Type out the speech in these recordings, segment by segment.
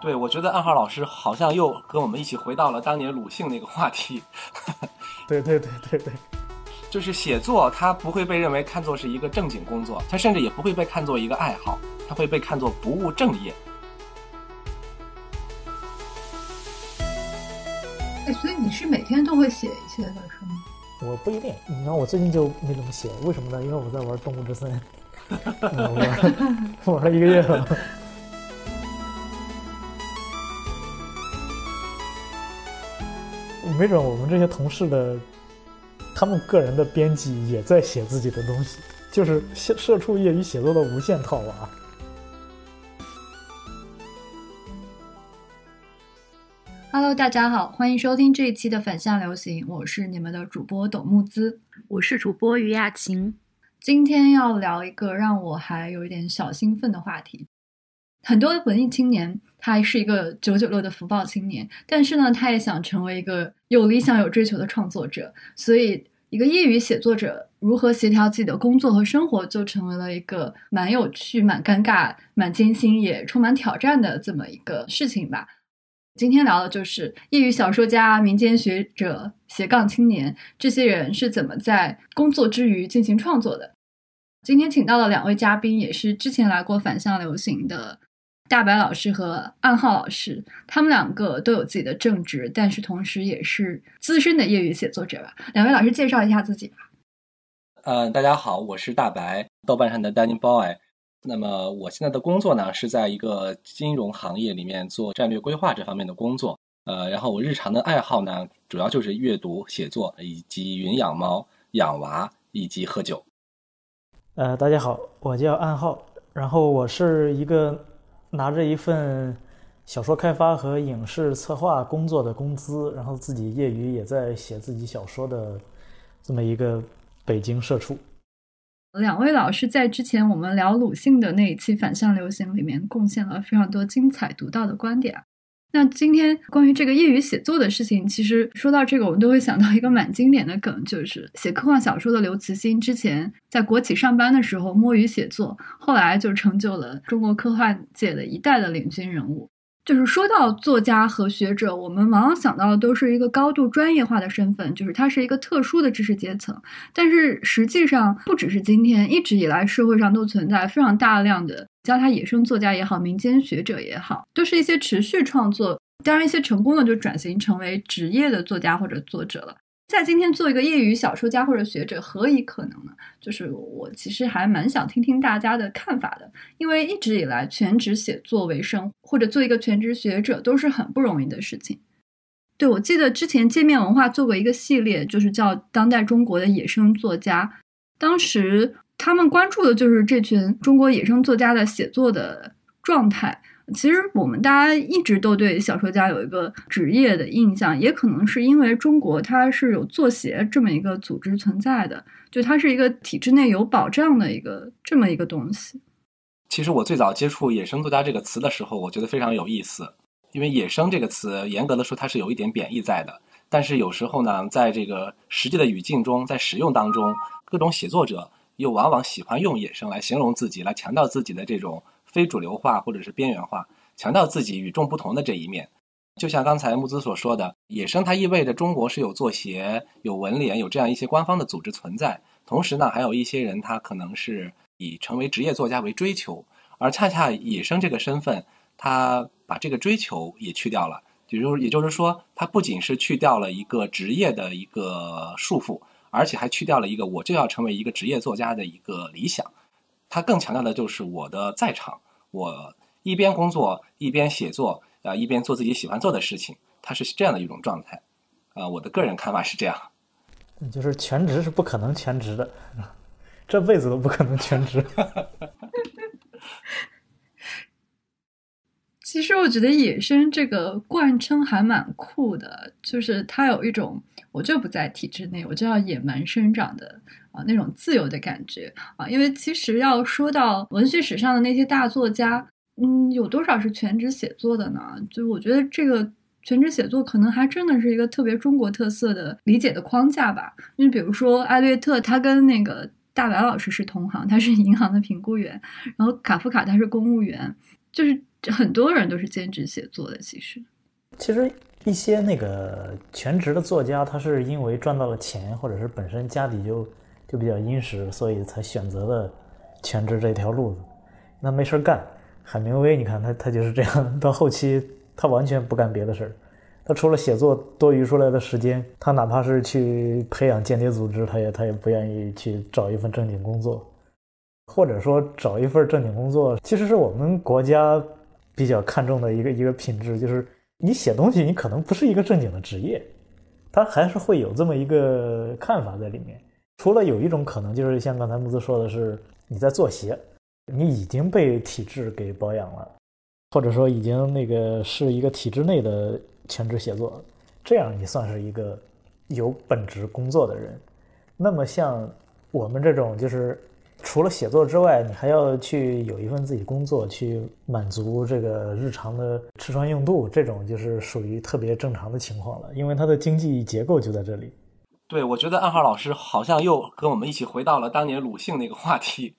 对，我觉得暗号老师好像又跟我们一起回到了当年鲁迅那个话题。对对对对对，就是写作，它不会被认为看作是一个正经工作，它甚至也不会被看作一个爱好，它会被看作不务正业。哎，所以你是每天都会写一些的是吗？我不一定，你看我最近就没怎么写，为什么呢？因为我在玩《动物之森》，玩玩了一个月了。没准我们这些同事的，他们个人的编辑也在写自己的东西，就是社社畜业余写作的无限套娃。Hello，大家好，欢迎收听这一期的反向流行，我是你们的主播董木姿，我是主播于亚琴。今天要聊一个让我还有一点小兴奋的话题。很多文艺青年，他还是一个九九六的福报青年，但是呢，他也想成为一个有理想、有追求的创作者。所以，一个业余写作者如何协调自己的工作和生活，就成为了一个蛮有趣、蛮尴尬、蛮艰辛，也充满挑战的这么一个事情吧。今天聊的就是业余小说家、民间学者、斜杠青年这些人是怎么在工作之余进行创作的。今天请到了两位嘉宾，也是之前来过反向流行的大白老师和暗号老师。他们两个都有自己的正职，但是同时也是资深的业余写作者吧。两位老师介绍一下自己吧。呃，大家好，我是大白，豆瓣上的 Danny Boy。那么我现在的工作呢，是在一个金融行业里面做战略规划这方面的工作。呃，然后我日常的爱好呢，主要就是阅读、写作，以及云养猫、养娃以及喝酒。呃，大家好，我叫暗号，然后我是一个拿着一份小说开发和影视策划工作的工资，然后自己业余也在写自己小说的这么一个北京社畜。两位老师在之前我们聊鲁迅的那一期反向流行里面贡献了非常多精彩独到的观点。那今天关于这个业余写作的事情，其实说到这个，我们都会想到一个蛮经典的梗，就是写科幻小说的刘慈欣之前在国企上班的时候摸鱼写作，后来就成就了中国科幻界的一代的领军人物。就是说到作家和学者，我们往往想到的都是一个高度专业化的身份，就是他是一个特殊的知识阶层。但是实际上，不只是今天，一直以来社会上都存在非常大量的叫他野生作家也好，民间学者也好，都是一些持续创作，当然一些成功的就转型成为职业的作家或者作者了。在今天做一个业余小说家或者学者，何以可能呢？就是我其实还蛮想听听大家的看法的，因为一直以来全职写作为生，或者做一个全职学者都是很不容易的事情。对，我记得之前界面文化做过一个系列，就是叫《当代中国的野生作家》，当时他们关注的就是这群中国野生作家的写作的状态。其实我们大家一直都对小说家有一个职业的印象，也可能是因为中国它是有作协这么一个组织存在的，就它是一个体制内有保障的一个这么一个东西。其实我最早接触“野生作家”这个词的时候，我觉得非常有意思，因为“野生”这个词严格的说它是有一点贬义在的，但是有时候呢，在这个实际的语境中，在使用当中，各种写作者又往往喜欢用“野生”来形容自己，来强调自己的这种。非主流化或者是边缘化，强调自己与众不同的这一面，就像刚才木子所说的，野生它意味着中国是有作协、有文联、有这样一些官方的组织存在。同时呢，还有一些人他可能是以成为职业作家为追求，而恰恰野生这个身份，他把这个追求也去掉了。也就也就是说，他不仅是去掉了一个职业的一个束缚，而且还去掉了一个我就要成为一个职业作家的一个理想。他更强调的就是我的在场，我一边工作一边写作，啊，一边做自己喜欢做的事情，他是这样的一种状态，啊，我的个人看法是这样。就是全职是不可能全职的，这辈子都不可能全职。其实我觉得“野生”这个贯称还蛮酷的，就是它有一种我就不在体制内，我就要野蛮生长的那种自由的感觉啊。因为其实要说到文学史上的那些大作家，嗯，有多少是全职写作的呢？就我觉得这个全职写作可能还真的是一个特别中国特色的理解的框架吧。因为比如说艾略特，他跟那个。大白老师是同行，他是银行的评估员，然后卡夫卡他是公务员，就是很多人都是兼职写作的。其实，其实一些那个全职的作家，他是因为赚到了钱，或者是本身家底就就比较殷实，所以才选择了全职这条路子。那没事干，海明威，你看他他就是这样，到后期他完全不干别的事儿。他除了写作多余出来的时间，他哪怕是去培养间谍组织，他也他也不愿意去找一份正经工作，或者说找一份正经工作，其实是我们国家比较看重的一个一个品质，就是你写东西，你可能不是一个正经的职业，他还是会有这么一个看法在里面。除了有一种可能，就是像刚才木子说的是，你在做鞋，你已经被体制给保养了，或者说已经那个是一个体制内的。全职写作，这样你算是一个有本职工作的人。那么像我们这种，就是除了写作之外，你还要去有一份自己工作，去满足这个日常的吃穿用度，这种就是属于特别正常的情况了，因为它的经济结构就在这里。对，我觉得暗号老师好像又跟我们一起回到了当年鲁迅那个话题。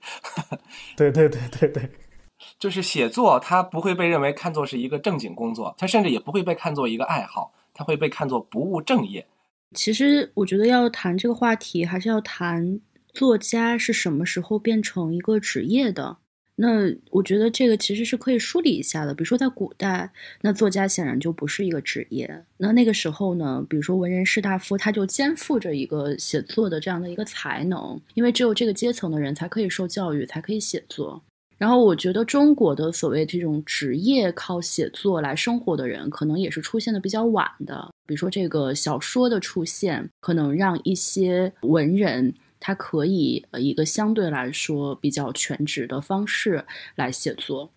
对对对对对。就是写作，它不会被认为看作是一个正经工作，它甚至也不会被看作一个爱好，它会被看作不务正业。其实，我觉得要谈这个话题，还是要谈作家是什么时候变成一个职业的。那我觉得这个其实是可以梳理一下的。比如说，在古代，那作家显然就不是一个职业。那那个时候呢，比如说文人士大夫，他就肩负着一个写作的这样的一个才能，因为只有这个阶层的人才可以受教育，才可以写作。然后我觉得中国的所谓这种职业靠写作来生活的人，可能也是出现的比较晚的。比如说这个小说的出现，可能让一些文人他可以呃一个相对来说比较全职的方式来写作。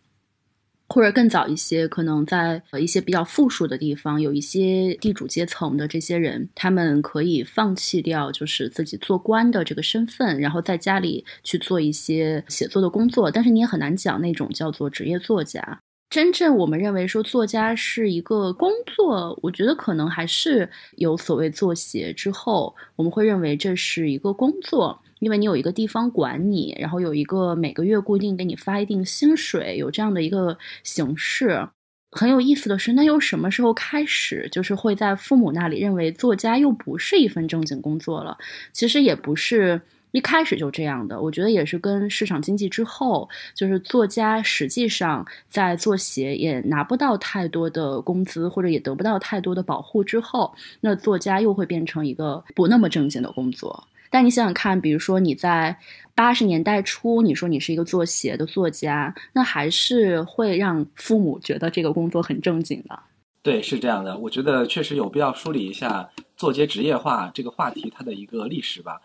或者更早一些，可能在呃一些比较富庶的地方，有一些地主阶层的这些人，他们可以放弃掉就是自己做官的这个身份，然后在家里去做一些写作的工作。但是你也很难讲那种叫做职业作家。真正我们认为说作家是一个工作，我觉得可能还是有所谓作协之后，我们会认为这是一个工作。因为你有一个地方管你，然后有一个每个月固定给你发一定薪水，有这样的一个形式。很有意思的是，那又什么时候开始，就是会在父母那里认为作家又不是一份正经工作了？其实也不是一开始就这样的。我觉得也是跟市场经济之后，就是作家实际上在做鞋也拿不到太多的工资，或者也得不到太多的保护之后，那作家又会变成一个不那么正经的工作。但你想想看，比如说你在八十年代初，你说你是一个做鞋的作家，那还是会让父母觉得这个工作很正经的。对，是这样的。我觉得确实有必要梳理一下作街职业化这个话题它的一个历史吧。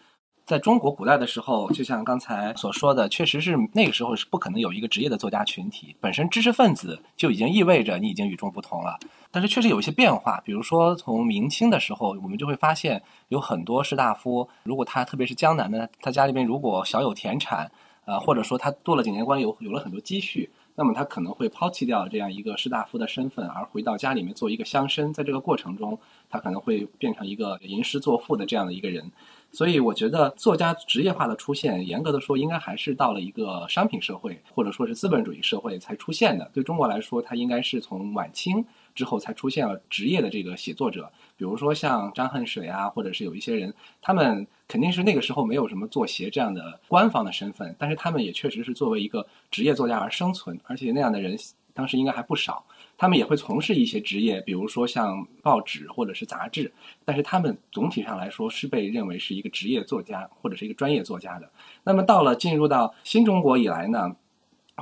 在中国古代的时候，就像刚才所说的，确实是那个时候是不可能有一个职业的作家群体。本身知识分子就已经意味着你已经与众不同了。但是确实有一些变化，比如说从明清的时候，我们就会发现有很多士大夫，如果他特别是江南的，他家里面如果小有田产，呃，或者说他做了几年官，有有了很多积蓄，那么他可能会抛弃掉这样一个士大夫的身份，而回到家里面做一个乡绅。在这个过程中，他可能会变成一个吟诗作赋的这样的一个人。所以我觉得作家职业化的出现，严格的说，应该还是到了一个商品社会，或者说是资本主义社会才出现的。对中国来说，它应该是从晚清之后才出现了职业的这个写作者。比如说像张恨水啊，或者是有一些人，他们肯定是那个时候没有什么作协这样的官方的身份，但是他们也确实是作为一个职业作家而生存，而且那样的人当时应该还不少。他们也会从事一些职业，比如说像报纸或者是杂志，但是他们总体上来说是被认为是一个职业作家或者是一个专业作家的。那么到了进入到新中国以来呢，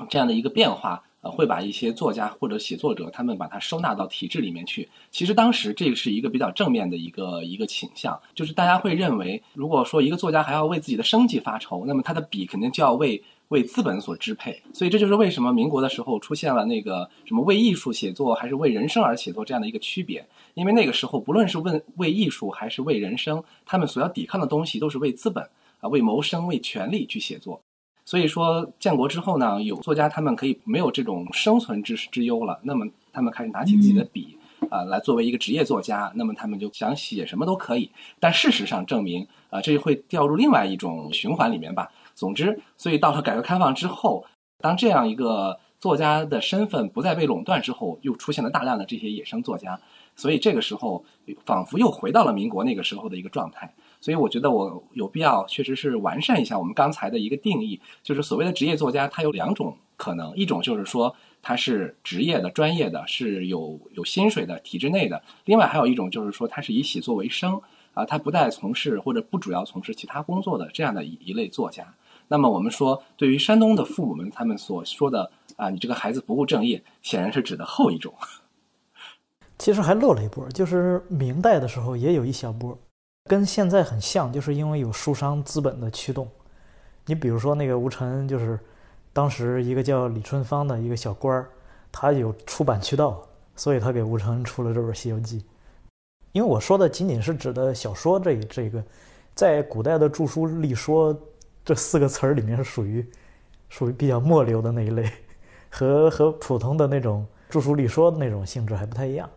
这样的一个变化，呃，会把一些作家或者写作者他们把它收纳到体制里面去。其实当时这个是一个比较正面的一个一个倾向，就是大家会认为，如果说一个作家还要为自己的生计发愁，那么他的笔肯定就要为。为资本所支配，所以这就是为什么民国的时候出现了那个什么为艺术写作还是为人生而写作这样的一个区别。因为那个时候，不论是问为艺术还是为人生，他们所要抵抗的东西都是为资本啊、为谋生、为权力去写作。所以说，建国之后呢，有作家他们可以没有这种生存之之忧了，那么他们开始拿起自己的笔啊，来作为一个职业作家，那么他们就想写什么都可以。但事实上证明啊，这会掉入另外一种循环里面吧。总之，所以到了改革开放之后，当这样一个作家的身份不再被垄断之后，又出现了大量的这些野生作家，所以这个时候仿佛又回到了民国那个时候的一个状态。所以我觉得我有必要确实是完善一下我们刚才的一个定义，就是所谓的职业作家，他有两种可能，一种就是说他是职业的、专业的，是有有薪水的、体制内的；另外还有一种就是说他是以写作为生。啊，他不再从事或者不主要从事其他工作的这样的一一类作家。那么我们说，对于山东的父母们，他们所说的啊，你这个孩子不务正业，显然是指的后一种。其实还漏了一波，就是明代的时候也有一小波，跟现在很像，就是因为有书商资本的驱动。你比如说那个吴承恩，就是当时一个叫李春芳的一个小官儿，他有出版渠道，所以他给吴承恩出了这本《西游记》。因为我说的仅仅是指的小说这这个，在古代的著书立说这四个词儿里面是属于属于比较末流的那一类，和和普通的那种著书立说的那种性质还不太一样。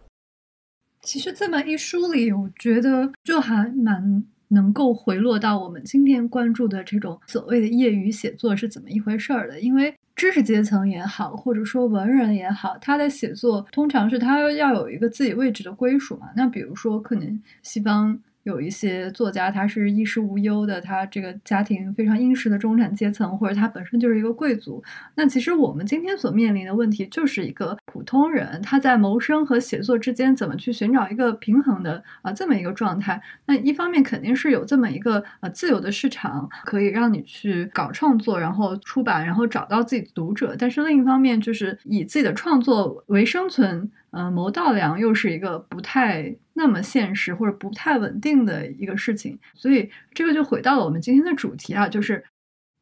其实这么一梳理，我觉得就还蛮能够回落到我们今天关注的这种所谓的业余写作是怎么一回事儿的，因为。知识阶层也好，或者说文人也好，他的写作通常是他要有一个自己位置的归属嘛。那比如说，可能西方。有一些作家，他是衣食无忧的，他这个家庭非常殷实的中产阶层，或者他本身就是一个贵族。那其实我们今天所面临的问题，就是一个普通人他在谋生和写作之间怎么去寻找一个平衡的啊这么一个状态。那一方面肯定是有这么一个呃自由的市场，可以让你去搞创作，然后出版，然后找到自己的读者。但是另一方面，就是以自己的创作为生存。呃，谋道粮又是一个不太那么现实或者不太稳定的一个事情，所以这个就回到了我们今天的主题啊，就是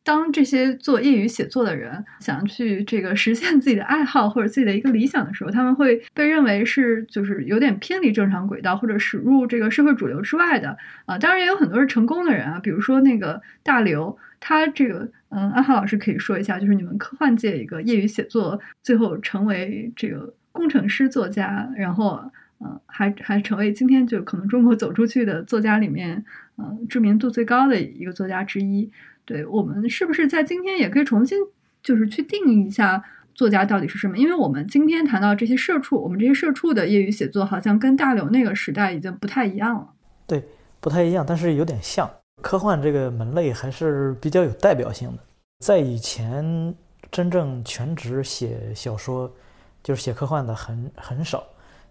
当这些做业余写作的人想去这个实现自己的爱好或者自己的一个理想的时候，他们会被认为是就是有点偏离正常轨道或者驶入这个社会主流之外的啊。当然也有很多是成功的人啊，比如说那个大刘，他这个嗯，安浩老师可以说一下，就是你们科幻界一个业余写作最后成为这个。工程师作家，然后，嗯，还还成为今天就可能中国走出去的作家里面，嗯，知名度最高的一个作家之一。对我们是不是在今天也可以重新就是去定义一下作家到底是什么？因为我们今天谈到这些社畜，我们这些社畜的业余写作好像跟大刘那个时代已经不太一样了。对，不太一样，但是有点像。科幻这个门类还是比较有代表性的，在以前真正全职写小说。就是写科幻的很很少，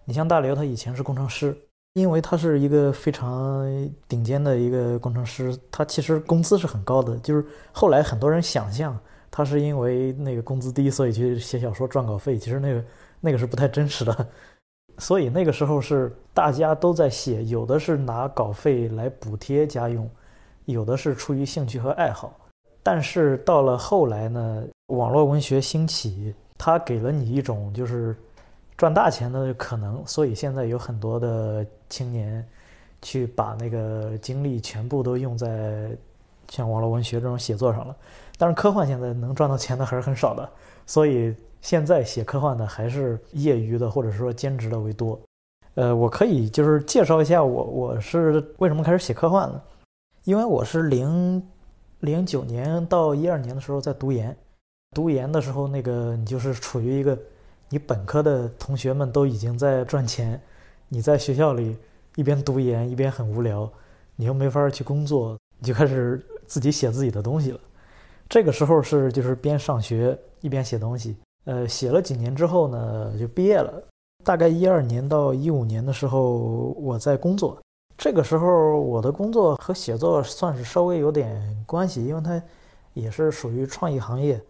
你像大刘，他以前是工程师，因为他是一个非常顶尖的一个工程师，他其实工资是很高的。就是后来很多人想象他是因为那个工资低，所以去写小说赚稿费，其实那个那个是不太真实的。所以那个时候是大家都在写，有的是拿稿费来补贴家用，有的是出于兴趣和爱好。但是到了后来呢，网络文学兴起。他给了你一种就是赚大钱的可能，所以现在有很多的青年去把那个精力全部都用在像网络文学这种写作上了。但是科幻现在能赚到钱的还是很少的，所以现在写科幻的还是业余的或者说兼职的为多。呃，我可以就是介绍一下我我是为什么开始写科幻呢？因为我是零零九年到一二年的时候在读研。读研的时候，那个你就是处于一个，你本科的同学们都已经在赚钱，你在学校里一边读研一边很无聊，你又没法去工作，你就开始自己写自己的东西了。这个时候是就是边上学一边写东西，呃，写了几年之后呢，就毕业了。大概一二年到一五年的时候，我在工作。这个时候我的工作和写作算是稍微有点关系，因为它也是属于创意行业。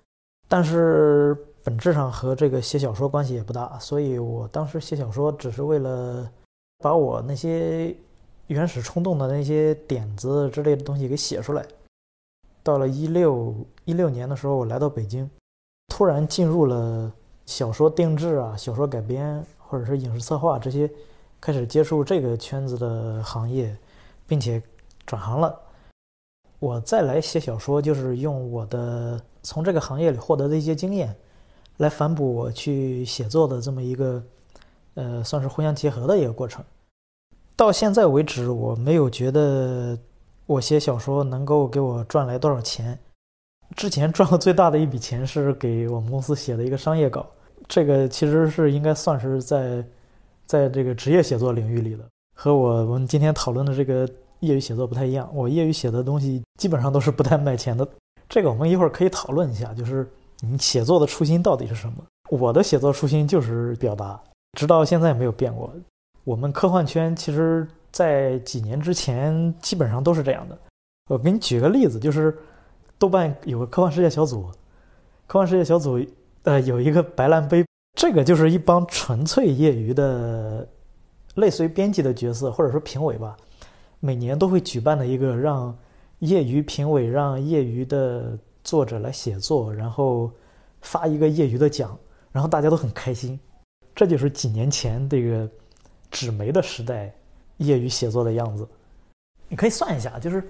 但是本质上和这个写小说关系也不大，所以我当时写小说只是为了把我那些原始冲动的那些点子之类的东西给写出来。到了一六一六年的时候，我来到北京，突然进入了小说定制啊、小说改编或者是影视策划这些，开始接触这个圈子的行业，并且转行了。我再来写小说，就是用我的。从这个行业里获得的一些经验，来反哺我去写作的这么一个，呃，算是互相结合的一个过程。到现在为止，我没有觉得我写小说能够给我赚来多少钱，之前赚过最大的一笔钱是给我们公司写的一个商业稿，这个其实是应该算是在在这个职业写作领域里的，和我们今天讨论的这个业余写作不太一样。我业余写的东西基本上都是不太卖钱的，这个我们一会儿可以讨论一下，就是你写作的初心到底是什么？我的写作初心就是表达，直到现在没有变过。我们科幻圈其实，在几年之前基本上都是这样的。我给你举个例子，就是豆瓣有个科幻世界小组，科幻世界小组呃有一个白兰杯，这个就是一帮纯粹业余的，类似于编辑的角色或者说评委吧，每年都会举办的一个让业余评委让业余的作者来写作，然后发一个业余的奖。然后大家都很开心，这就是几年前这个纸媒的时代，业余写作的样子。你可以算一下，就是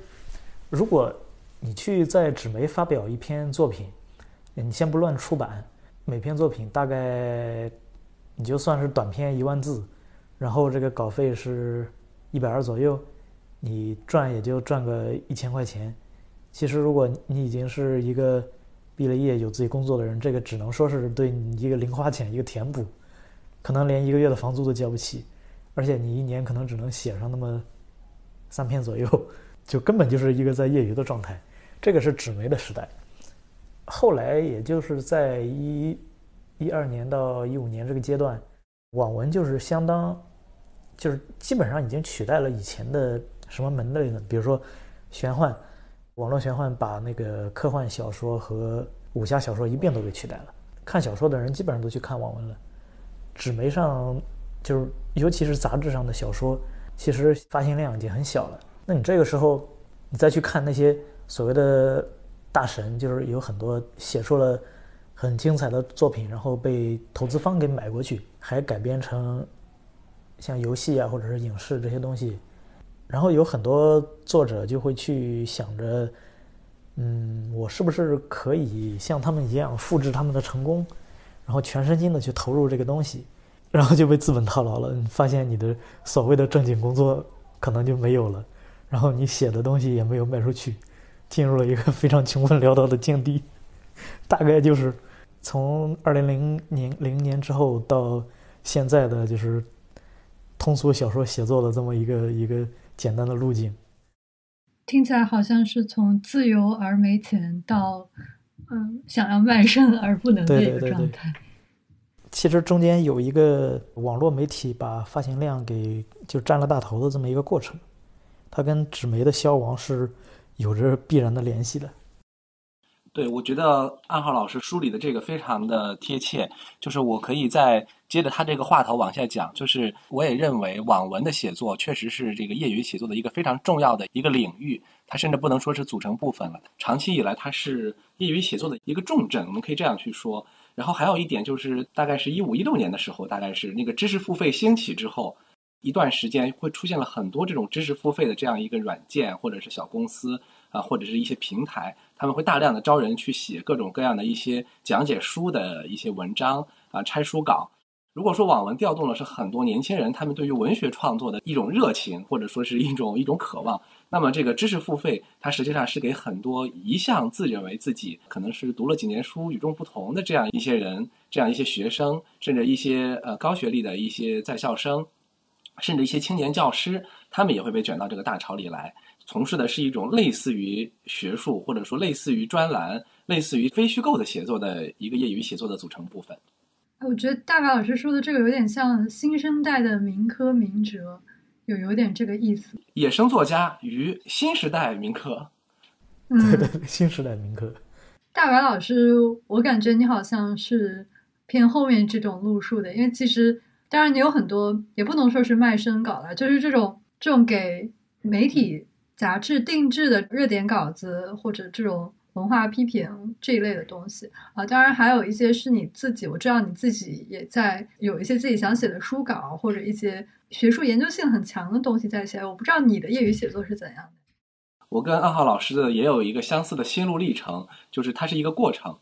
如果你去在纸媒发表一篇作品，你先不论出版，每篇作品大概你就算是短篇一万字，然后这个稿费是一百二左右，你赚也就赚个一千块钱。其实如果你已经是一个。毕了业有自己工作的人，这个只能说是对你一个零花钱一个填补，可能连一个月的房租都交不起，而且你一年可能只能写上那么三篇左右，就根本就是一个在业余的状态。这个是纸媒的时代，后来也就是在一一二年到一五年这个阶段，网文就是相当，就是基本上已经取代了以前的什么门类呢，比如说玄幻。网络玄幻把那个科幻小说和武侠小说一并都给取代了。看小说的人基本上都去看网文了。纸媒上，就是尤其是杂志上的小说，其实发行量已经很小了。那你这个时候，你再去看那些所谓的大神，就是有很多写出了很精彩的作品，然后被投资方给买过去，还改编成像游戏啊或者是影视这些东西。然后有很多作者就会去想着，嗯，我是不是可以像他们一样复制他们的成功，然后全身心的去投入这个东西，然后就被资本套牢了。发现你的所谓的正经工作可能就没有了，然后你写的东西也没有卖出去，进入了一个非常穷困潦倒的境地。大概就是从二零零年零年之后到现在的就是通俗小说写作的这么一个一个。简单的路径，听起来好像是从自由而没钱到，嗯，想要卖身而不能的一个状态。其实中间有一个网络媒体把发行量给就占了大头的这么一个过程，它跟纸媒的消亡是有着必然的联系的。对，我觉得暗号老师梳理的这个非常的贴切，就是我可以再接着他这个话头往下讲，就是我也认为网文的写作确实是这个业余写作的一个非常重要的一个领域，它甚至不能说是组成部分了，长期以来它是业余写作的一个重镇，我们可以这样去说。然后还有一点就是，大概是一五一六年的时候，大概是那个知识付费兴起之后，一段时间会出现了很多这种知识付费的这样一个软件或者是小公司啊，或者是一些平台。他们会大量的招人去写各种各样的一些讲解书的一些文章啊，拆书稿。如果说网文调动的是很多年轻人他们对于文学创作的一种热情，或者说是一种一种渴望，那么这个知识付费，它实际上是给很多一向自认为自己可能是读了几年书与众不同的这样一些人，这样一些学生，甚至一些呃高学历的一些在校生，甚至一些青年教师，他们也会被卷到这个大潮里来。从事的是一种类似于学术，或者说类似于专栏、类似于非虚构的写作的一个业余写作的组成部分。我觉得大白老师说的这个有点像新生代的民科民哲，有有点这个意思。野生作家与新时代民科，对对，新时代民科。大白老师，我感觉你好像是偏后面这种路数的，因为其实当然你有很多，也不能说是卖身稿了，就是这种这种给媒体。杂志定制的热点稿子，或者这种文化批评这一类的东西啊，当然还有一些是你自己，我知道你自己也在有一些自己想写的书稿，或者一些学术研究性很强的东西在写。我不知道你的业余写作是怎样的。我跟二号老师的也有一个相似的心路历程，就是它是一个过程。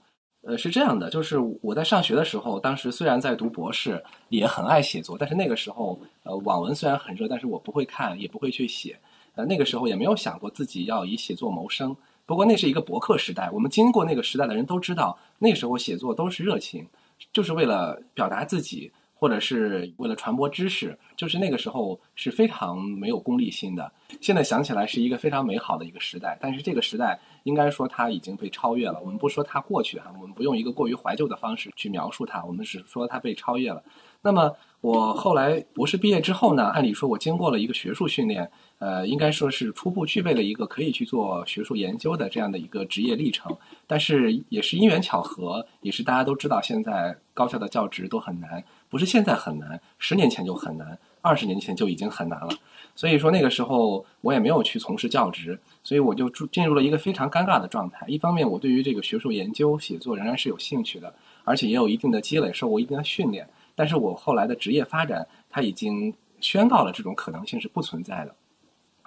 呃，是这样的，就是我在上学的时候，当时虽然在读博士，也很爱写作，但是那个时候，呃，网文虽然很热，但是我不会看，也不会去写。呃，那个时候也没有想过自己要以写作谋生，不过那是一个博客时代，我们经过那个时代的人都知道，那时候写作都是热情，就是为了表达自己，或者是为了传播知识，就是那个时候是非常没有功利心的。现在想起来是一个非常美好的一个时代，但是这个时代应该说它已经被超越了。我们不说它过去哈，我们不用一个过于怀旧的方式去描述它，我们只说它被超越了。那么我后来博士毕业之后呢，按理说我经过了一个学术训练。呃，应该说是初步具备了一个可以去做学术研究的这样的一个职业历程，但是也是因缘巧合，也是大家都知道，现在高校的教职都很难，不是现在很难，十年前就很难，二十年前就已经很难了。所以说那个时候我也没有去从事教职，所以我就进入了一个非常尴尬的状态。一方面，我对于这个学术研究写作仍然是有兴趣的，而且也有一定的积累，受过一定的训练，但是我后来的职业发展，它已经宣告了这种可能性是不存在的。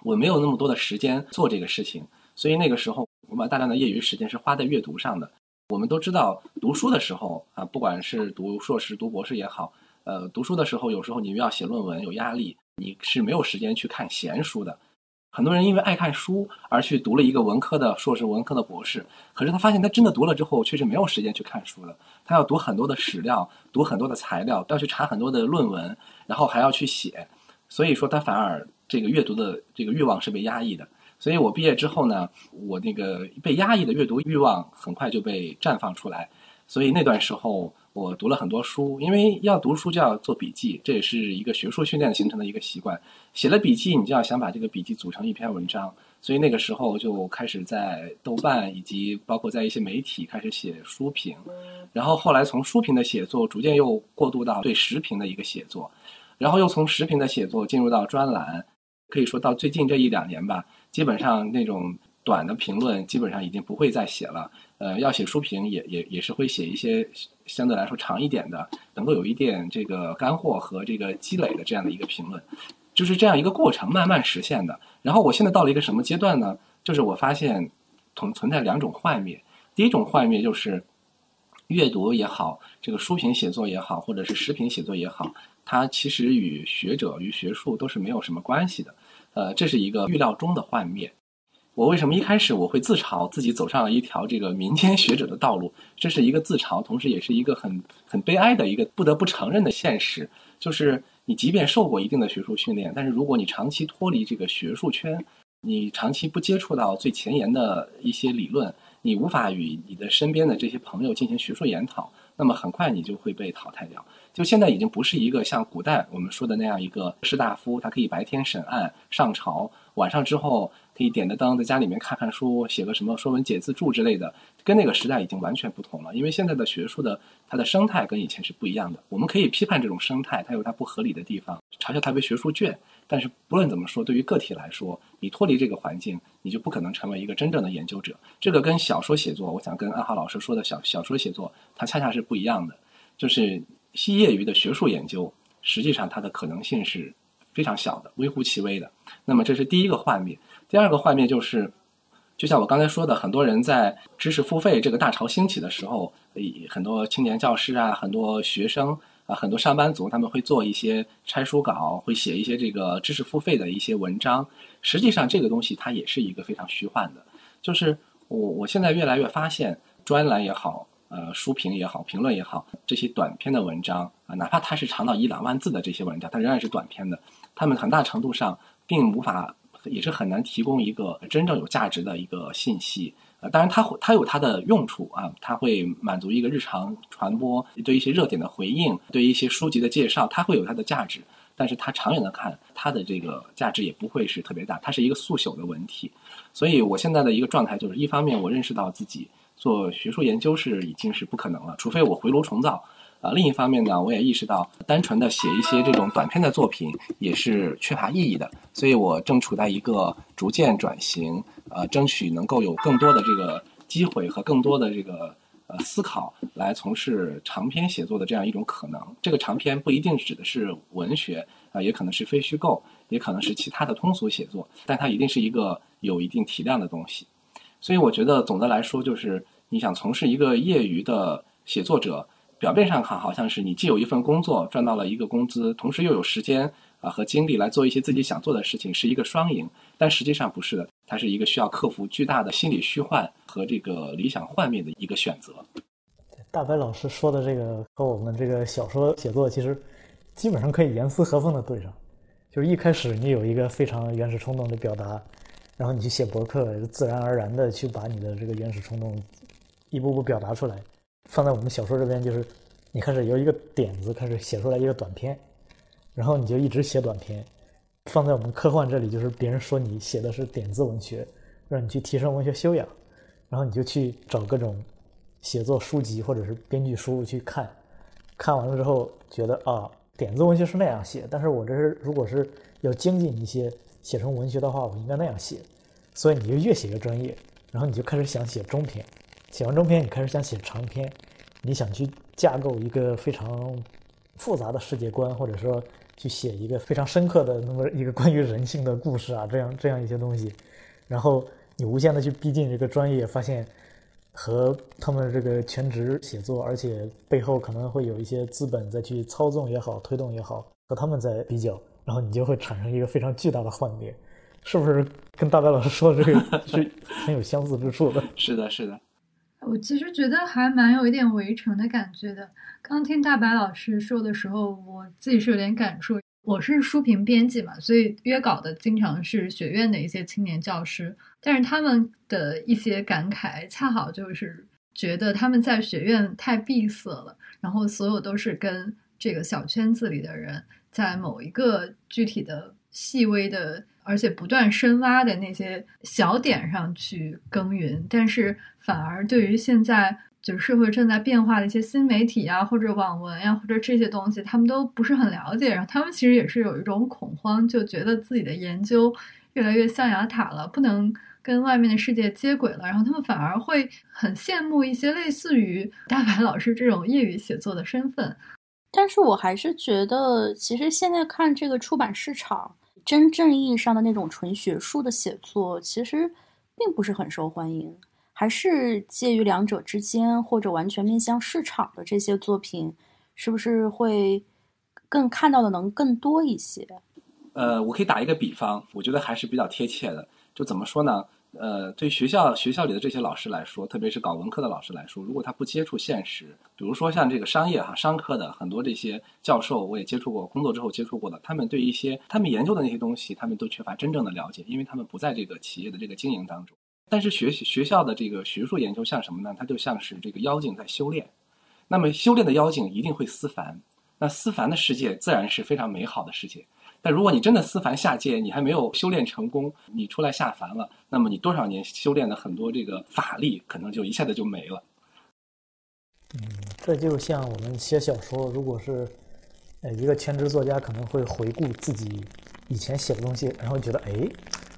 我没有那么多的时间做这个事情，所以那个时候我把大量的业余时间是花在阅读上的。我们都知道，读书的时候啊，不管是读硕士、读博士也好，呃，读书的时候有时候你又要写论文，有压力，你是没有时间去看闲书的。很多人因为爱看书而去读了一个文科的硕士、文科的博士，可是他发现他真的读了之后，却是没有时间去看书的。他要读很多的史料，读很多的材料，要去查很多的论文，然后还要去写，所以说他反而。这个阅读的这个欲望是被压抑的，所以我毕业之后呢，我那个被压抑的阅读欲望很快就被绽放出来。所以那段时候我读了很多书，因为要读书就要做笔记，这也是一个学术训练形成的一个习惯。写了笔记，你就要想把这个笔记组成一篇文章，所以那个时候就开始在豆瓣以及包括在一些媒体开始写书评，然后后来从书评的写作逐渐又过渡到对时评的一个写作，然后又从时评的写作进入到专栏。可以说到最近这一两年吧，基本上那种短的评论基本上已经不会再写了。呃，要写书评也也也是会写一些相对来说长一点的，能够有一点这个干货和这个积累的这样的一个评论，就是这样一个过程慢慢实现的。然后我现在到了一个什么阶段呢？就是我发现存存在两种幻灭。第一种幻灭就是阅读也好，这个书评写作也好，或者是时评写作也好。它其实与学者与学术都是没有什么关系的，呃，这是一个预料中的幻灭。我为什么一开始我会自嘲自己走上了一条这个民间学者的道路？这是一个自嘲，同时也是一个很很悲哀的一个不得不承认的现实，就是你即便受过一定的学术训练，但是如果你长期脱离这个学术圈，你长期不接触到最前沿的一些理论，你无法与你的身边的这些朋友进行学术研讨，那么很快你就会被淘汰掉。就现在已经不是一个像古代我们说的那样一个士大夫，他可以白天审案上朝，晚上之后可以点着灯在家里面看看书，写个什么《说文解字注》之类的，跟那个时代已经完全不同了。因为现在的学术的它的生态跟以前是不一样的。我们可以批判这种生态，它有它不合理的地方，嘲笑它为学术圈。但是不论怎么说，对于个体来说，你脱离这个环境，你就不可能成为一个真正的研究者。这个跟小说写作，我想跟安浩老师说的小小说写作，它恰恰是不一样的，就是。系业余的学术研究，实际上它的可能性是非常小的，微乎其微的。那么这是第一个画面。第二个幻灭就是，就像我刚才说的，很多人在知识付费这个大潮兴起的时候，很多青年教师啊，很多学生啊，很多上班族，他们会做一些拆书稿，会写一些这个知识付费的一些文章。实际上，这个东西它也是一个非常虚幻的。就是我我现在越来越发现，专栏也好。呃，书评也好，评论也好，这些短篇的文章啊，哪怕它是长到一两万字的这些文章，它仍然是短篇的。他们很大程度上并无法，也是很难提供一个真正有价值的一个信息。呃，当然，它会它有它的用处啊，它会满足一个日常传播，对一些热点的回应，对一些书籍的介绍，它会有它的价值。但是它长远的看，它的这个价值也不会是特别大，它是一个速朽的文体。所以我现在的一个状态就是，一方面我认识到自己。做学术研究是已经是不可能了，除非我回炉重造。啊，另一方面呢，我也意识到，单纯的写一些这种短篇的作品也是缺乏意义的。所以我正处在一个逐渐转型，呃，争取能够有更多的这个机会和更多的这个呃思考，来从事长篇写作的这样一种可能。这个长篇不一定指的是文学啊，也可能是非虚构，也可能是其他的通俗写作，但它一定是一个有一定体量的东西。所以我觉得总的来说，就是你想从事一个业余的写作者，表面上看好像是你既有一份工作赚到了一个工资，同时又有时间啊和精力来做一些自己想做的事情，是一个双赢。但实际上不是的，它是一个需要克服巨大的心理虚幻和这个理想幻灭的一个选择。大白老师说的这个和我们这个小说写作其实基本上可以严丝合缝的对上。就是一开始你有一个非常原始冲动的表达，然后你去写博客，自然而然的去把你的这个原始冲动一步步表达出来。放在我们小说这边，就是你开始由一个点子开始写出来一个短篇，然后你就一直写短篇。放在我们科幻这里，就是别人说你写的是点子文学，让你去提升文学修养，然后你就去找各种写作书籍或者是编剧书去看，看完了之后觉得啊。点子文学是那样写，但是我这是如果是要精进一些写成文学的话，我应该那样写，所以你就越写越专业，然后你就开始想写中篇，写完中篇你开始想写长篇，你想去架构一个非常复杂的世界观，或者说去写一个非常深刻的那么一个关于人性的故事啊，这样这样一些东西，然后你无限的去逼近这个专业，发现。和他们这个全职写作，而且背后可能会有一些资本再去操纵也好、推动也好，和他们在比较，然后你就会产生一个非常巨大的幻灭，是不是？跟大白老师说的这个 是很有相似之处的。是的，是的。我其实觉得还蛮有一点围城的感觉的。刚听大白老师说的时候，我自己是有点感触。我是书评编辑嘛，所以约稿的经常是学院的一些青年教师，但是他们的一些感慨，恰好就是觉得他们在学院太闭塞了，然后所有都是跟这个小圈子里的人，在某一个具体的、细微的，而且不断深挖的那些小点上去耕耘，但是反而对于现在。就是社会正在变化的一些新媒体呀，或者网文呀，或者这些东西，他们都不是很了解。然后他们其实也是有一种恐慌，就觉得自己的研究越来越象牙塔了，不能跟外面的世界接轨了。然后他们反而会很羡慕一些类似于大白老师这种业余写作的身份。但是我还是觉得，其实现在看这个出版市场，真正意义上的那种纯学术的写作，其实并不是很受欢迎。还是介于两者之间，或者完全面向市场的这些作品，是不是会更看到的能更多一些？呃，我可以打一个比方，我觉得还是比较贴切的。就怎么说呢？呃，对学校学校里的这些老师来说，特别是搞文科的老师来说，如果他不接触现实，比如说像这个商业哈商科的很多这些教授，我也接触过，工作之后接触过的，他们对一些他们研究的那些东西，他们都缺乏真正的了解，因为他们不在这个企业的这个经营当中。但是学学校的这个学术研究像什么呢？它就像是这个妖精在修炼。那么修炼的妖精一定会思凡，那思凡的世界自然是非常美好的世界。但如果你真的思凡下界，你还没有修炼成功，你出来下凡了，那么你多少年修炼的很多这个法力，可能就一下子就没了。嗯，这就像我们写小说，如果是呃一个全职作家，可能会回顾自己以前写的东西，然后觉得哎。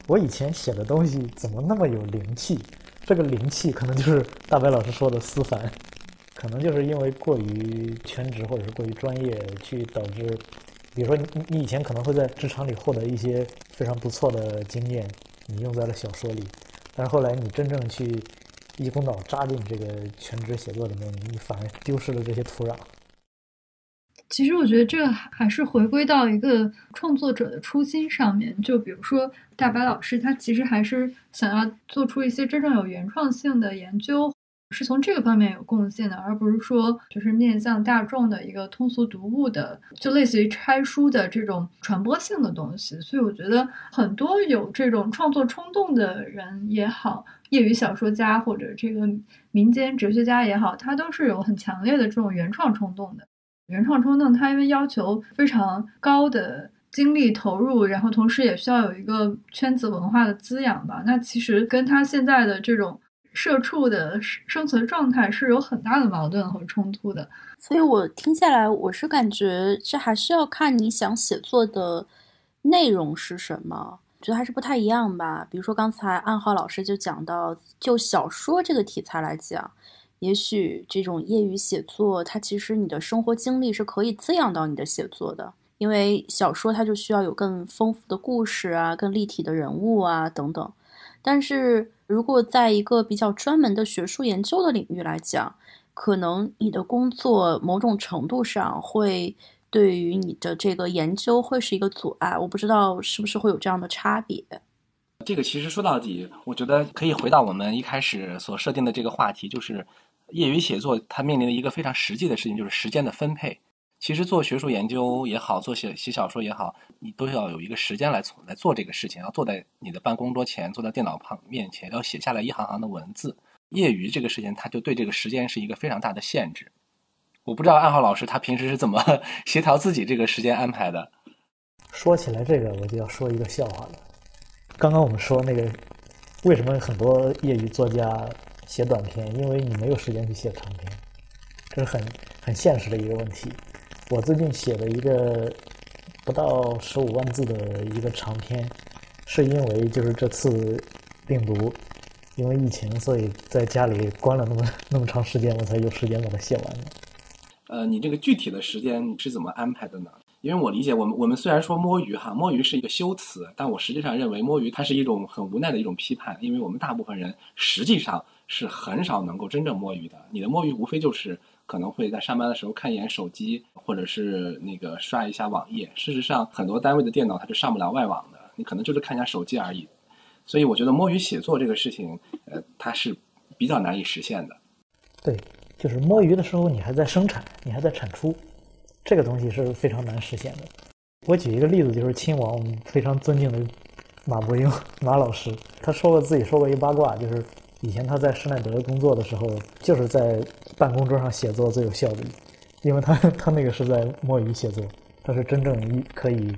我以前写的东西怎么那么有灵气？这个灵气可能就是大白老师说的思凡，可能就是因为过于全职或者是过于专业，去导致，比如说你你以前可能会在职场里获得一些非常不错的经验，你用在了小说里，但是后来你真正去一股脑扎进这个全职写作里面，你反而丢失了这些土壤。其实我觉得这还是回归到一个创作者的初心上面。就比如说大白老师，他其实还是想要做出一些真正有原创性的研究，是从这个方面有贡献的，而不是说就是面向大众的一个通俗读物的，就类似于拆书的这种传播性的东西。所以我觉得很多有这种创作冲动的人也好，业余小说家或者这个民间哲学家也好，他都是有很强烈的这种原创冲动的。原创冲动，它因为要求非常高的精力投入，然后同时也需要有一个圈子文化的滋养吧。那其实跟他现在的这种社畜的生存状态是有很大的矛盾和冲突的。所以我听下来，我是感觉这还是要看你想写作的内容是什么，觉得还是不太一样吧。比如说刚才暗号老师就讲到，就小说这个题材来讲。也许这种业余写作，它其实你的生活经历是可以滋养到你的写作的，因为小说它就需要有更丰富的故事啊、更立体的人物啊等等。但是如果在一个比较专门的学术研究的领域来讲，可能你的工作某种程度上会对于你的这个研究会是一个阻碍。我不知道是不是会有这样的差别。这个其实说到底，我觉得可以回到我们一开始所设定的这个话题，就是业余写作它面临的一个非常实际的事情，就是时间的分配。其实做学术研究也好，做写写小说也好，你都要有一个时间来来做这个事情，要坐在你的办公桌前，坐在电脑旁面前，要写下来一行行的文字。业余这个事情，它就对这个时间是一个非常大的限制。我不知道暗号老师他平时是怎么 协调自己这个时间安排的。说起来这个，我就要说一个笑话了。刚刚我们说那个，为什么很多业余作家写短篇？因为你没有时间去写长篇，这是很很现实的一个问题。我最近写了一个不到十五万字的一个长篇，是因为就是这次病毒，因为疫情，所以在家里关了那么 那么长时间，我才有时间把它写完的。呃，你这个具体的时间你是怎么安排的呢？因为我理解，我们我们虽然说摸鱼哈，摸鱼是一个修辞，但我实际上认为摸鱼它是一种很无奈的一种批判，因为我们大部分人实际上是很少能够真正摸鱼的。你的摸鱼无非就是。可能会在上班的时候看一眼手机，或者是那个刷一下网页。事实上，很多单位的电脑它是上不了外网的，你可能就是看一下手机而已。所以，我觉得摸鱼写作这个事情，呃，它是比较难以实现的。对，就是摸鱼的时候，你还在生产，你还在产出，这个东西是非常难实现的。我举一个例子，就是亲王，我们非常尊敬的马伯庸马老师，他说过自己说过一八卦，就是。以前他在施耐德工作的时候，就是在办公桌上写作最有效率，因为他 他那个是在摸鱼写作，他是真正一可以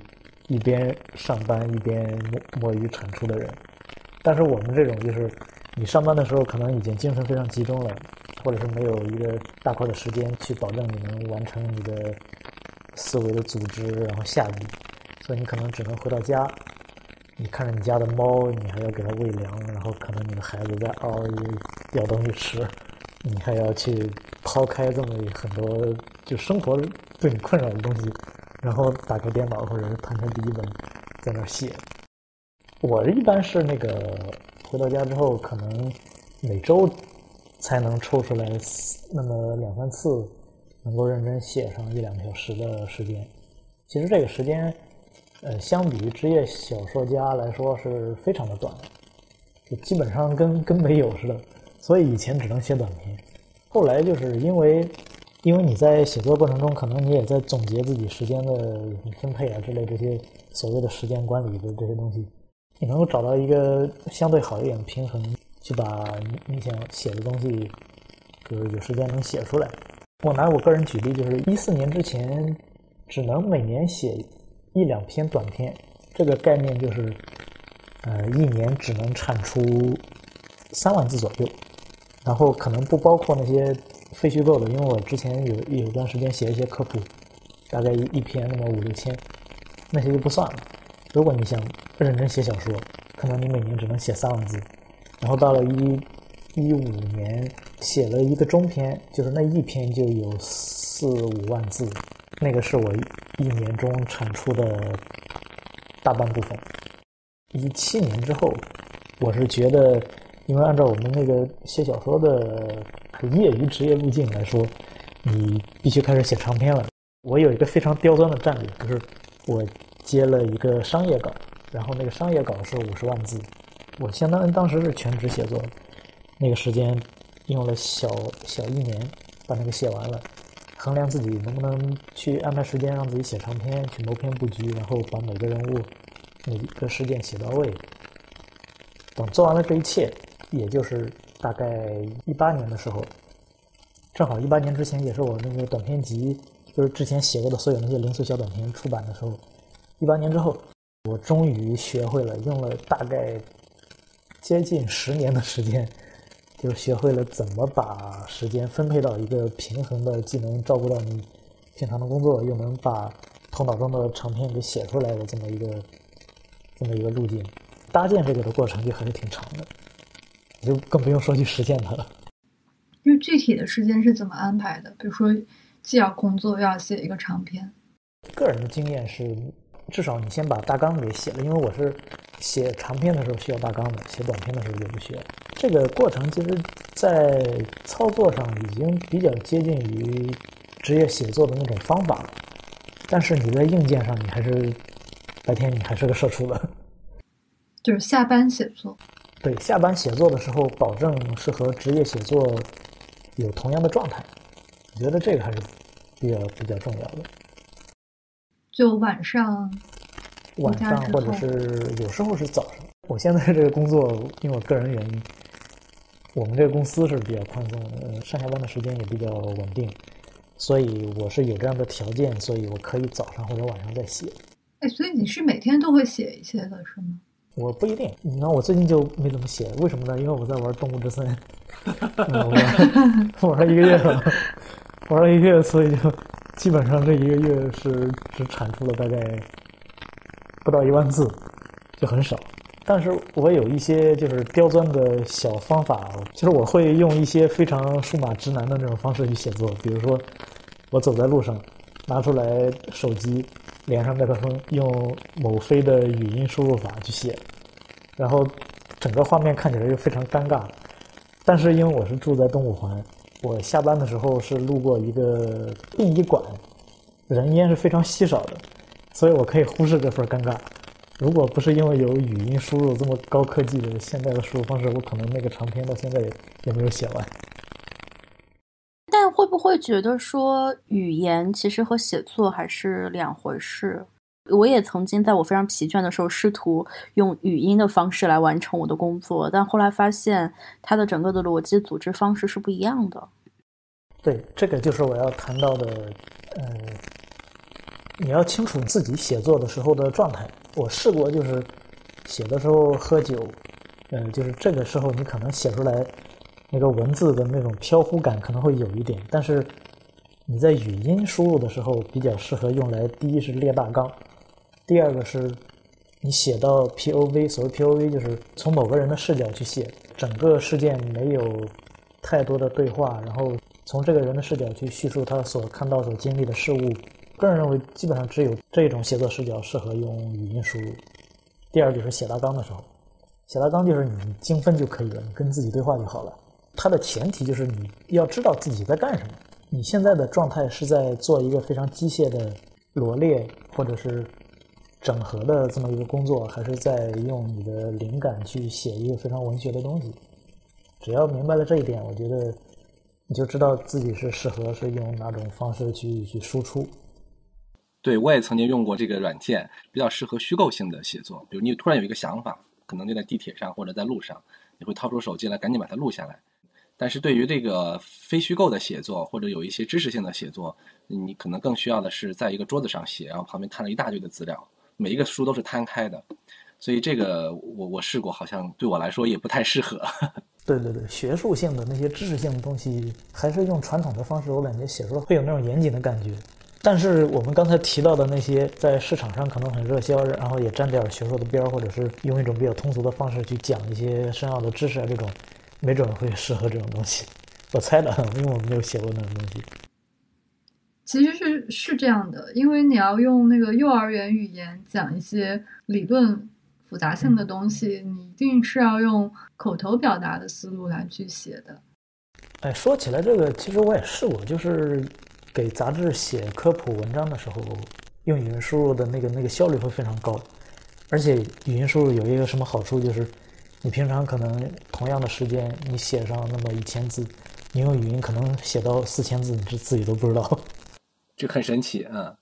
一边上班一边摸摸鱼产出的人。但是我们这种就是，你上班的时候可能已经精神非常集中了，或者是没有一个大块的时间去保证你能完成你的思维的组织，然后下笔，所以你可能只能回到家。你看着你家的猫，你还要给它喂粮，然后可能你的孩子在嗷要东西吃，你还要去抛开这么很多就生活对你困扰的东西，然后打开电脑或者是摊开笔记本在那写。我一般是那个回到家之后，可能每周才能抽出来那么两三次，能够认真写上一两个小时的时间。其实这个时间。呃，相比于职业小说家来说是非常的短，就基本上跟跟没有似的。所以以前只能写短篇，后来就是因为，因为你在写作过程中，可能你也在总结自己时间的分配啊之类这些所谓的时间管理的这些东西，你能够找到一个相对好一点的平衡，去把你想写的东西，就是有时间能写出来。我拿我个人举例，就是一四年之前，只能每年写。一两篇短篇，这个概念就是，呃，一年只能产出三万字左右，然后可能不包括那些非虚构的，因为我之前有有段时间写一些科普，大概一一篇那么五六千，那些就不算了。如果你想认真写小说，可能你每年只能写三万字，然后到了一一五年写了一个中篇，就是那一篇就有四五万字。那个是我一年中产出的大半部分。一七年之后，我是觉得，因为按照我们那个写小说的业余职业路径来说，你必须开始写长篇了。我有一个非常刁钻的战略，就是我接了一个商业稿，然后那个商业稿是五十万字，我相当于当时是全职写作，那个时间用了小小一年把那个写完了。衡量自己能不能去安排时间让自己写长篇，去谋篇布局，然后把每个人物、每一个事件写到位。等做完了这一切，也就是大概一八年的时候，正好一八年之前也是我那个短篇集，就是之前写过的所有那些零碎小短篇出版的时候。一八年之后，我终于学会了，用了大概接近十年的时间。就学会了怎么把时间分配到一个平衡的，既能照顾到你平常的工作，又能把头脑中的长篇给写出来的这么一个这么一个路径。搭建这个的过程就还是挺长的，就更不用说去实现它了。那具体的时间是怎么安排的？比如说，既要工作，又要写一个长篇。个人的经验是，至少你先把大纲给写了，因为我是写长篇的时候需要大纲的，写短篇的时候就不需要。这个过程其实，在操作上已经比较接近于职业写作的那种方法了。但是你在硬件上，你还是白天你还是个社畜的。就是下班写作。对，下班写作的时候，保证是和职业写作有同样的状态。我觉得这个还是比较比较重要的。就晚上，晚上或者是有时候是早上。我现在这个工作，因为我个人原因，我们这个公司是比较宽松，呃，上下班的时间也比较稳定，所以我是有这样的条件，所以我可以早上或者晚上再写。哎，所以你是每天都会写一些的是吗？我不一定，你看我最近就没怎么写，为什么呢？因为我在玩《动物之森》，玩了一个月了，玩了一个月，所以就基本上这一个月是只产出了大概不到一万字，就很少。但是我有一些就是刁钻的小方法，就是我会用一些非常数码直男的那种方式去写作，比如说我走在路上，拿出来手机。连上麦克风，用某飞的语音输入法去写，然后整个画面看起来就非常尴尬。但是因为我是住在东五环，我下班的时候是路过一个殡仪馆，人烟是非常稀少的，所以我可以忽视这份尴尬。如果不是因为有语音输入这么高科技的现代的输入方式，我可能那个长篇到现在也也没有写完。但会不会觉得说语言其实和写作还是两回事？我也曾经在我非常疲倦的时候试图用语音的方式来完成我的工作，但后来发现它的整个的逻辑组织方式是不一样的。对，这个就是我要谈到的。嗯，你要清楚自己写作的时候的状态。我试过，就是写的时候喝酒，呃，就是这个时候你可能写出来。那个文字的那种飘忽感可能会有一点，但是你在语音输入的时候比较适合用来，第一是列大纲，第二个是你写到 POV，所谓 POV 就是从某个人的视角去写，整个事件没有太多的对话，然后从这个人的视角去叙述他所看到、所经历的事物。个人认为，基本上只有这种写作视角适合用语音输入。第二就是写大纲的时候，写大纲就是你精分就可以了，你跟自己对话就好了。它的前提就是你要知道自己在干什么。你现在的状态是在做一个非常机械的罗列或者是整合的这么一个工作，还是在用你的灵感去写一个非常文学的东西？只要明白了这一点，我觉得你就知道自己是适合是用哪种方式去去输出。对，我也曾经用过这个软件，比较适合虚构性的写作。比如你突然有一个想法，可能就在地铁上或者在路上，你会掏出手机来，赶紧把它录下来。但是对于这个非虚构的写作，或者有一些知识性的写作，你可能更需要的是在一个桌子上写，然后旁边看了一大堆的资料，每一个书都是摊开的，所以这个我我试过，好像对我来说也不太适合。对对对，学术性的那些知识性的东西，还是用传统的方式，我感觉写出来会有那种严谨的感觉。但是我们刚才提到的那些在市场上可能很热销，然后也沾点学术的边儿，或者是用一种比较通俗的方式去讲一些深奥的知识啊，这种。没准会适合这种东西，我猜的，因为我没有写过那种东西。其实是是这样的，因为你要用那个幼儿园语言讲一些理论复杂性的东西，你一定是要用口头表达的思路来去写的。哎，说起来这个，其实我也试过，就是给杂志写科普文章的时候，用语音输入的那个那个效率会非常高，而且语音输入有一个什么好处就是。你平常可能同样的时间，你写上那么一千字，你用语音可能写到四千字，你这自己都不知道，这很神奇啊！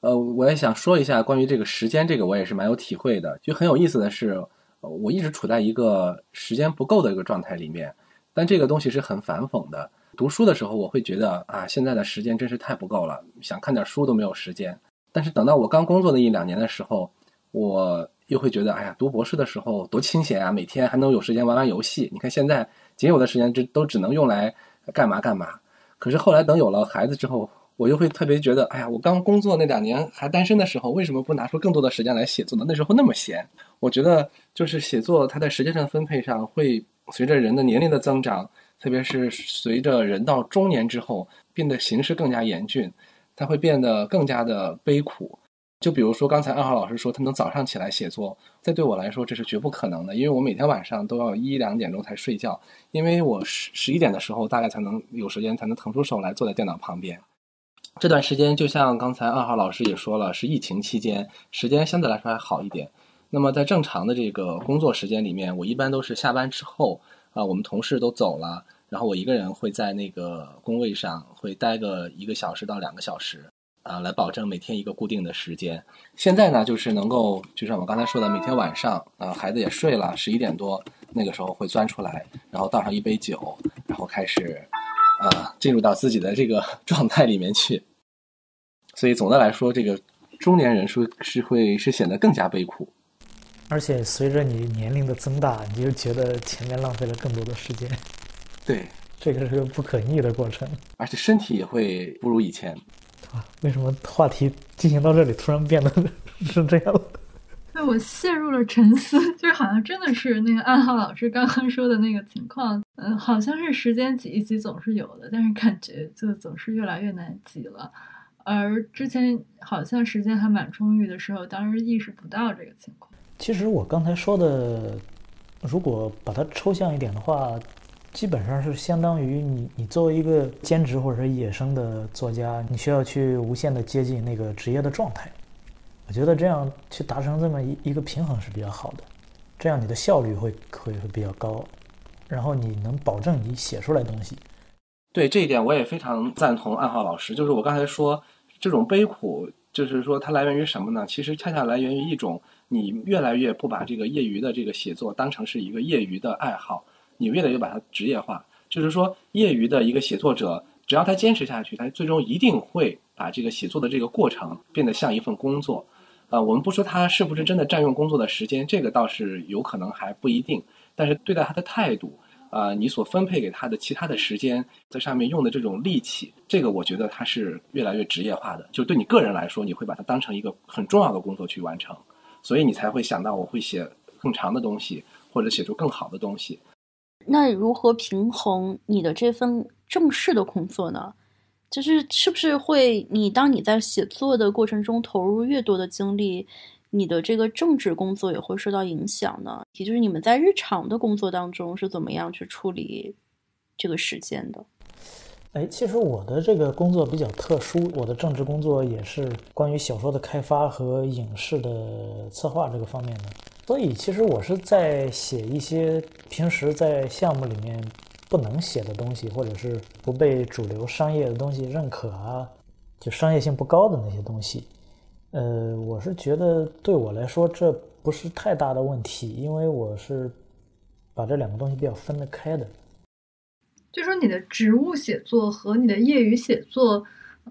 呃，我也想说一下关于这个时间，这个我也是蛮有体会的。就很有意思的是，我一直处在一个时间不够的一个状态里面，但这个东西是很反讽的。读书的时候，我会觉得啊，现在的时间真是太不够了，想看点书都没有时间。但是等到我刚工作的一两年的时候，我。又会觉得，哎呀，读博士的时候多清闲啊，每天还能有时间玩玩游戏。你看现在仅有的时间，这都只能用来干嘛干嘛。可是后来等有了孩子之后，我又会特别觉得，哎呀，我刚工作那两年还单身的时候，为什么不拿出更多的时间来写作呢？那时候那么闲。我觉得就是写作，它在时间上分配上会随着人的年龄的增长，特别是随着人到中年之后，变得形势更加严峻，它会变得更加的悲苦。就比如说刚才二号老师说他能早上起来写作，这对我来说这是绝不可能的，因为我每天晚上都要一两点钟才睡觉，因为我十十一点的时候大概才能有时间才能腾出手来坐在电脑旁边。这段时间就像刚才二号老师也说了，是疫情期间，时间相对来说还好一点。那么在正常的这个工作时间里面，我一般都是下班之后啊，我们同事都走了，然后我一个人会在那个工位上会待个一个小时到两个小时啊，来保证每天一个固定的时间。现在呢，就是能够就像我刚才说的，每天晚上啊，孩子也睡了，十一点多那个时候会钻出来，然后倒上一杯酒，然后开始。啊，进入到自己的这个 状态里面去，所以总的来说，这个中年人是是会是显得更加悲苦，而且随着你年龄的增大，你就觉得前面浪费了更多的时间。对，这个是个不可逆的过程，而且身体也会不如以前。啊，为什么话题进行到这里突然变得 是这样了？对，我陷入了沉思，就是好像真的是那个暗号老师刚刚说的那个情况，嗯，好像是时间挤一挤总是有的，但是感觉就总是越来越难挤了。而之前好像时间还蛮充裕的时候，当时意识不到这个情况。其实我刚才说的，如果把它抽象一点的话，基本上是相当于你你作为一个兼职或者是野生的作家，你需要去无限的接近那个职业的状态。我觉得这样去达成这么一一个平衡是比较好的，这样你的效率会会会比较高，然后你能保证你写出来东西。对这一点我也非常赞同暗号老师，就是我刚才说这种悲苦，就是说它来源于什么呢？其实恰恰来源于一种你越来越不把这个业余的这个写作当成是一个业余的爱好，你越来越把它职业化。就是说，业余的一个写作者，只要他坚持下去，他最终一定会把这个写作的这个过程变得像一份工作。呃，我们不说他是不是真的占用工作的时间，这个倒是有可能还不一定。但是对待他的态度，啊，你所分配给他的其他的时间，在上面用的这种力气，这个我觉得他是越来越职业化的。就对你个人来说，你会把它当成一个很重要的工作去完成，所以你才会想到我会写更长的东西，或者写出更好的东西。那如何平衡你的这份正式的工作呢？就是是不是会你当你在写作的过程中投入越多的精力，你的这个政治工作也会受到影响呢？也就是你们在日常的工作当中是怎么样去处理这个时间的？哎，其实我的这个工作比较特殊，我的政治工作也是关于小说的开发和影视的策划这个方面的，所以其实我是在写一些平时在项目里面。不能写的东西，或者是不被主流商业的东西认可啊，就商业性不高的那些东西，呃，我是觉得对我来说这不是太大的问题，因为我是把这两个东西比较分得开的。就说你的职务写作和你的业余写作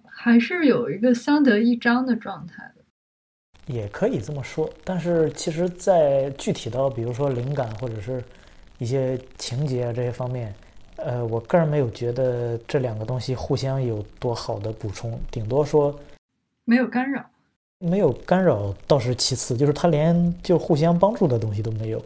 还是有一个相得益彰的状态的，也可以这么说。但是其实，在具体到比如说灵感或者是一些情节啊这些方面。呃，我个人没有觉得这两个东西互相有多好的补充，顶多说没有干扰，没有干扰倒是其次，就是它连就互相帮助的东西都没有。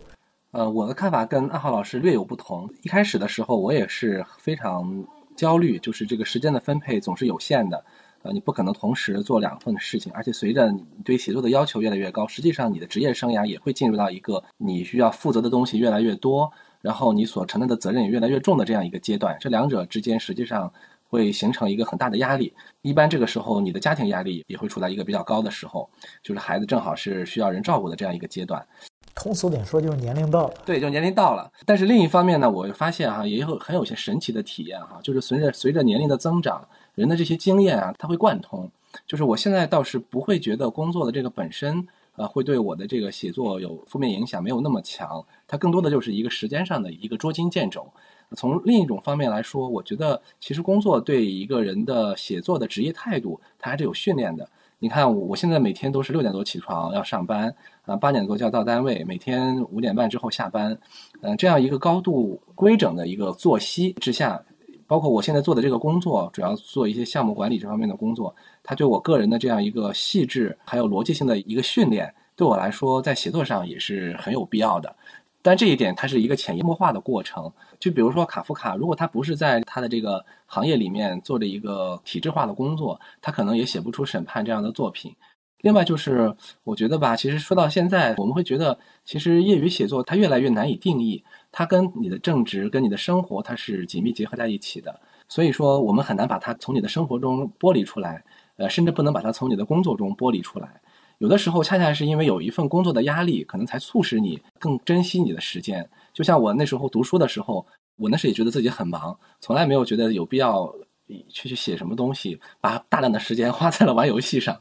呃，我的看法跟二号老师略有不同。一开始的时候，我也是非常焦虑，就是这个时间的分配总是有限的，呃，你不可能同时做两份事情，而且随着你对写作的要求越来越高，实际上你的职业生涯也会进入到一个你需要负责的东西越来越多。然后你所承担的责任也越来越重的这样一个阶段，这两者之间实际上会形成一个很大的压力。一般这个时候，你的家庭压力也会处在一个比较高的时候，就是孩子正好是需要人照顾的这样一个阶段。通俗点说，就是年龄到了。对，就年龄到了。但是另一方面呢，我发现哈，也有很有些神奇的体验哈，就是随着随着年龄的增长，人的这些经验啊，它会贯通。就是我现在倒是不会觉得工作的这个本身。呃，会对我的这个写作有负面影响，没有那么强。它更多的就是一个时间上的一个捉襟见肘。从另一种方面来说，我觉得其实工作对一个人的写作的职业态度，它还是有训练的。你看，我现在每天都是六点多起床要上班，啊，八点多就要到单位，每天五点半之后下班，嗯，这样一个高度规整的一个作息之下。包括我现在做的这个工作，主要做一些项目管理这方面的工作，它对我个人的这样一个细致还有逻辑性的一个训练，对我来说在写作上也是很有必要的。但这一点它是一个潜移默化的过程。就比如说卡夫卡，如果他不是在他的这个行业里面做着一个体制化的工作，他可能也写不出《审判》这样的作品。另外就是，我觉得吧，其实说到现在，我们会觉得，其实业余写作它越来越难以定义，它跟你的正职、跟你的生活，它是紧密结合在一起的。所以说我们很难把它从你的生活中剥离出来，呃，甚至不能把它从你的工作中剥离出来。有的时候恰恰是因为有一份工作的压力，可能才促使你更珍惜你的时间。就像我那时候读书的时候，我那时也觉得自己很忙，从来没有觉得有必要去去写什么东西，把大量的时间花在了玩游戏上。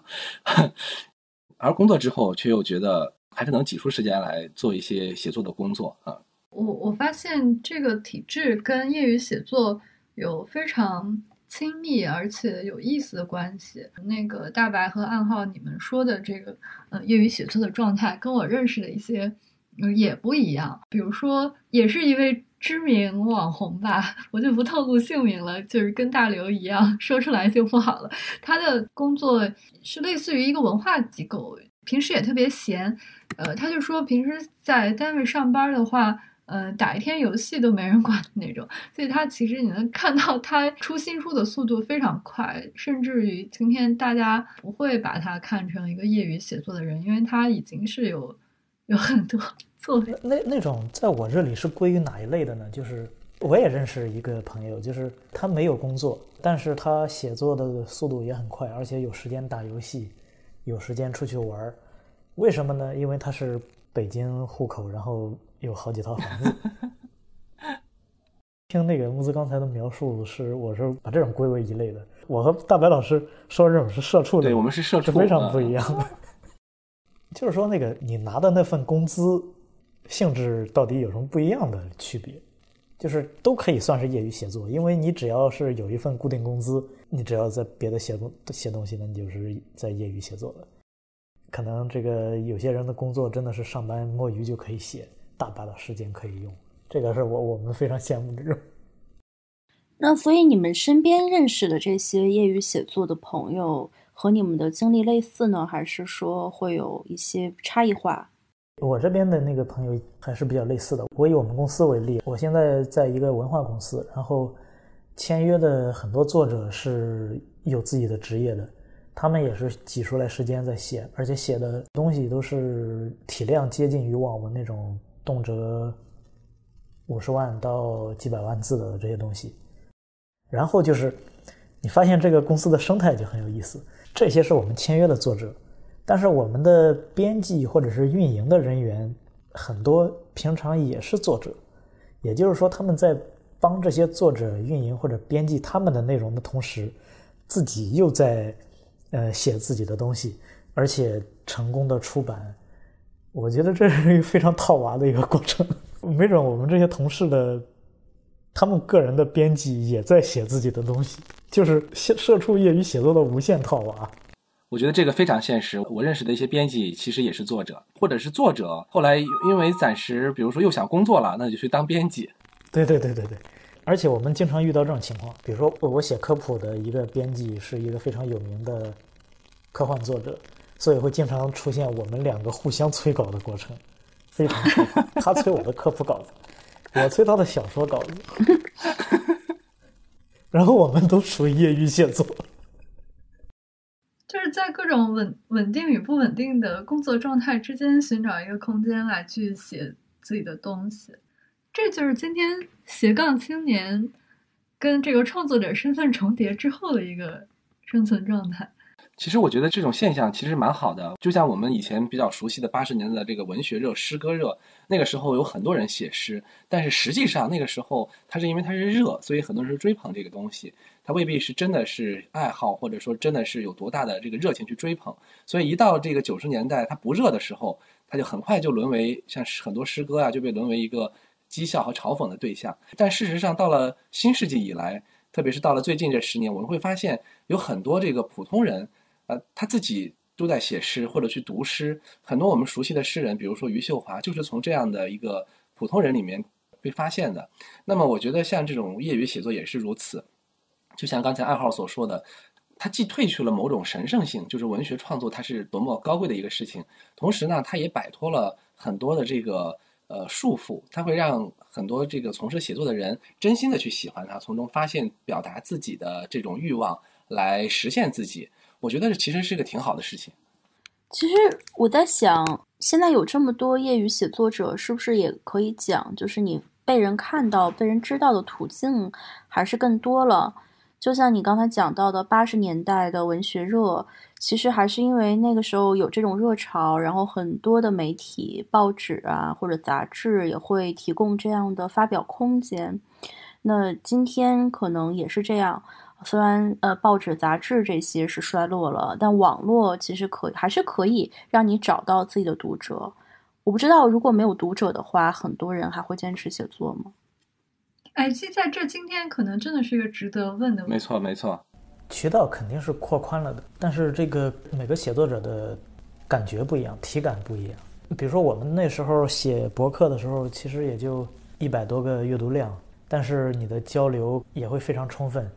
而工作之后，却又觉得还是能挤出时间来做一些写作的工作啊。我我发现这个体制跟业余写作有非常。亲密而且有意思的关系。那个大白和暗号，你们说的这个呃业余写作的状态，跟我认识的一些也不一样。比如说，也是一位知名网红吧，我就不透露姓名了，就是跟大刘一样，说出来就不好了。他的工作是类似于一个文化机构，平时也特别闲。呃，他就说平时在单位上班的话。呃，打一天游戏都没人管的那种，所以他其实你能看到他出新书的速度非常快，甚至于今天大家不会把他看成一个业余写作的人，因为他已经是有有很多作品。那那种在我这里是归于哪一类的呢？就是我也认识一个朋友，就是他没有工作，但是他写作的速度也很快，而且有时间打游戏，有时间出去玩儿。为什么呢？因为他是北京户口，然后。有好几套房子。听那个木子刚才的描述，是我是把这种归为一类的。我和大白老师说这种是社畜，对我们是社畜，非常不一样的。就是说，那个你拿的那份工资性质到底有什么不一样的区别？就是都可以算是业余写作，因为你只要是有一份固定工资，你只要在别的写东写东西，那你就是在业余写作了。可能这个有些人的工作真的是上班摸鱼就可以写。大把的时间可以用，这个是我我们非常羡慕的这种。那所以你们身边认识的这些业余写作的朋友，和你们的经历类似呢，还是说会有一些差异化？我这边的那个朋友还是比较类似的。我以我们公司为例，我现在在一个文化公司，然后签约的很多作者是有自己的职业的，他们也是挤出来时间在写，而且写的东西都是体量接近于网文那种。动辄五十万到几百万字的这些东西，然后就是你发现这个公司的生态就很有意思。这些是我们签约的作者，但是我们的编辑或者是运营的人员很多平常也是作者，也就是说他们在帮这些作者运营或者编辑他们的内容的同时，自己又在呃写自己的东西，而且成功的出版。我觉得这是一个非常套娃的一个过程。没准我们这些同事的，他们个人的编辑也在写自己的东西，就是社畜业余写作的无限套娃。我觉得这个非常现实。我认识的一些编辑其实也是作者，或者是作者后来因为暂时，比如说又想工作了，那就去当编辑。对对对对对。而且我们经常遇到这种情况，比如说我写科普的一个编辑是一个非常有名的科幻作者。所以会经常出现我们两个互相催稿的过程，非常他催我的科普稿子，我催他的小说稿子，然后我们都属于业余写作，就是在各种稳稳定与不稳定的工作状态之间寻找一个空间来去写自己的东西，这就是今天斜杠青年跟这个创作者身份重叠之后的一个生存状态。其实我觉得这种现象其实蛮好的，就像我们以前比较熟悉的八十年代的这个文学热、诗歌热，那个时候有很多人写诗，但是实际上那个时候它是因为它是热，所以很多人追捧这个东西，它未必是真的是爱好，或者说真的是有多大的这个热情去追捧。所以一到这个九十年代它不热的时候，它就很快就沦为像很多诗歌啊就被沦为一个讥笑和嘲讽的对象。但事实上到了新世纪以来，特别是到了最近这十年，我们会发现有很多这个普通人。呃，他自己都在写诗或者去读诗，很多我们熟悉的诗人，比如说余秀华，就是从这样的一个普通人里面被发现的。那么，我觉得像这种业余写作也是如此。就像刚才二号所说的，他既褪去了某种神圣性，就是文学创作它是多么高贵的一个事情，同时呢，他也摆脱了很多的这个呃束缚，他会让很多这个从事写作的人真心的去喜欢他，从中发现表达自己的这种欲望，来实现自己。我觉得这其实是个挺好的事情。其实我在想，现在有这么多业余写作者，是不是也可以讲，就是你被人看到、被人知道的途径还是更多了。就像你刚才讲到的，八十年代的文学热，其实还是因为那个时候有这种热潮，然后很多的媒体、报纸啊或者杂志也会提供这样的发表空间。那今天可能也是这样，虽然呃报纸、杂志这些是衰落了，但网络其实可还是可以让你找到自己的读者。我不知道如果没有读者的话，很多人还会坚持写作吗？哎，其实在这今天可能真的是一个值得问的问题。没错，没错，渠道肯定是扩宽了的，但是这个每个写作者的感觉不一样，体感不一样。比如说我们那时候写博客的时候，其实也就一百多个阅读量，但是你的交流也会非常充分。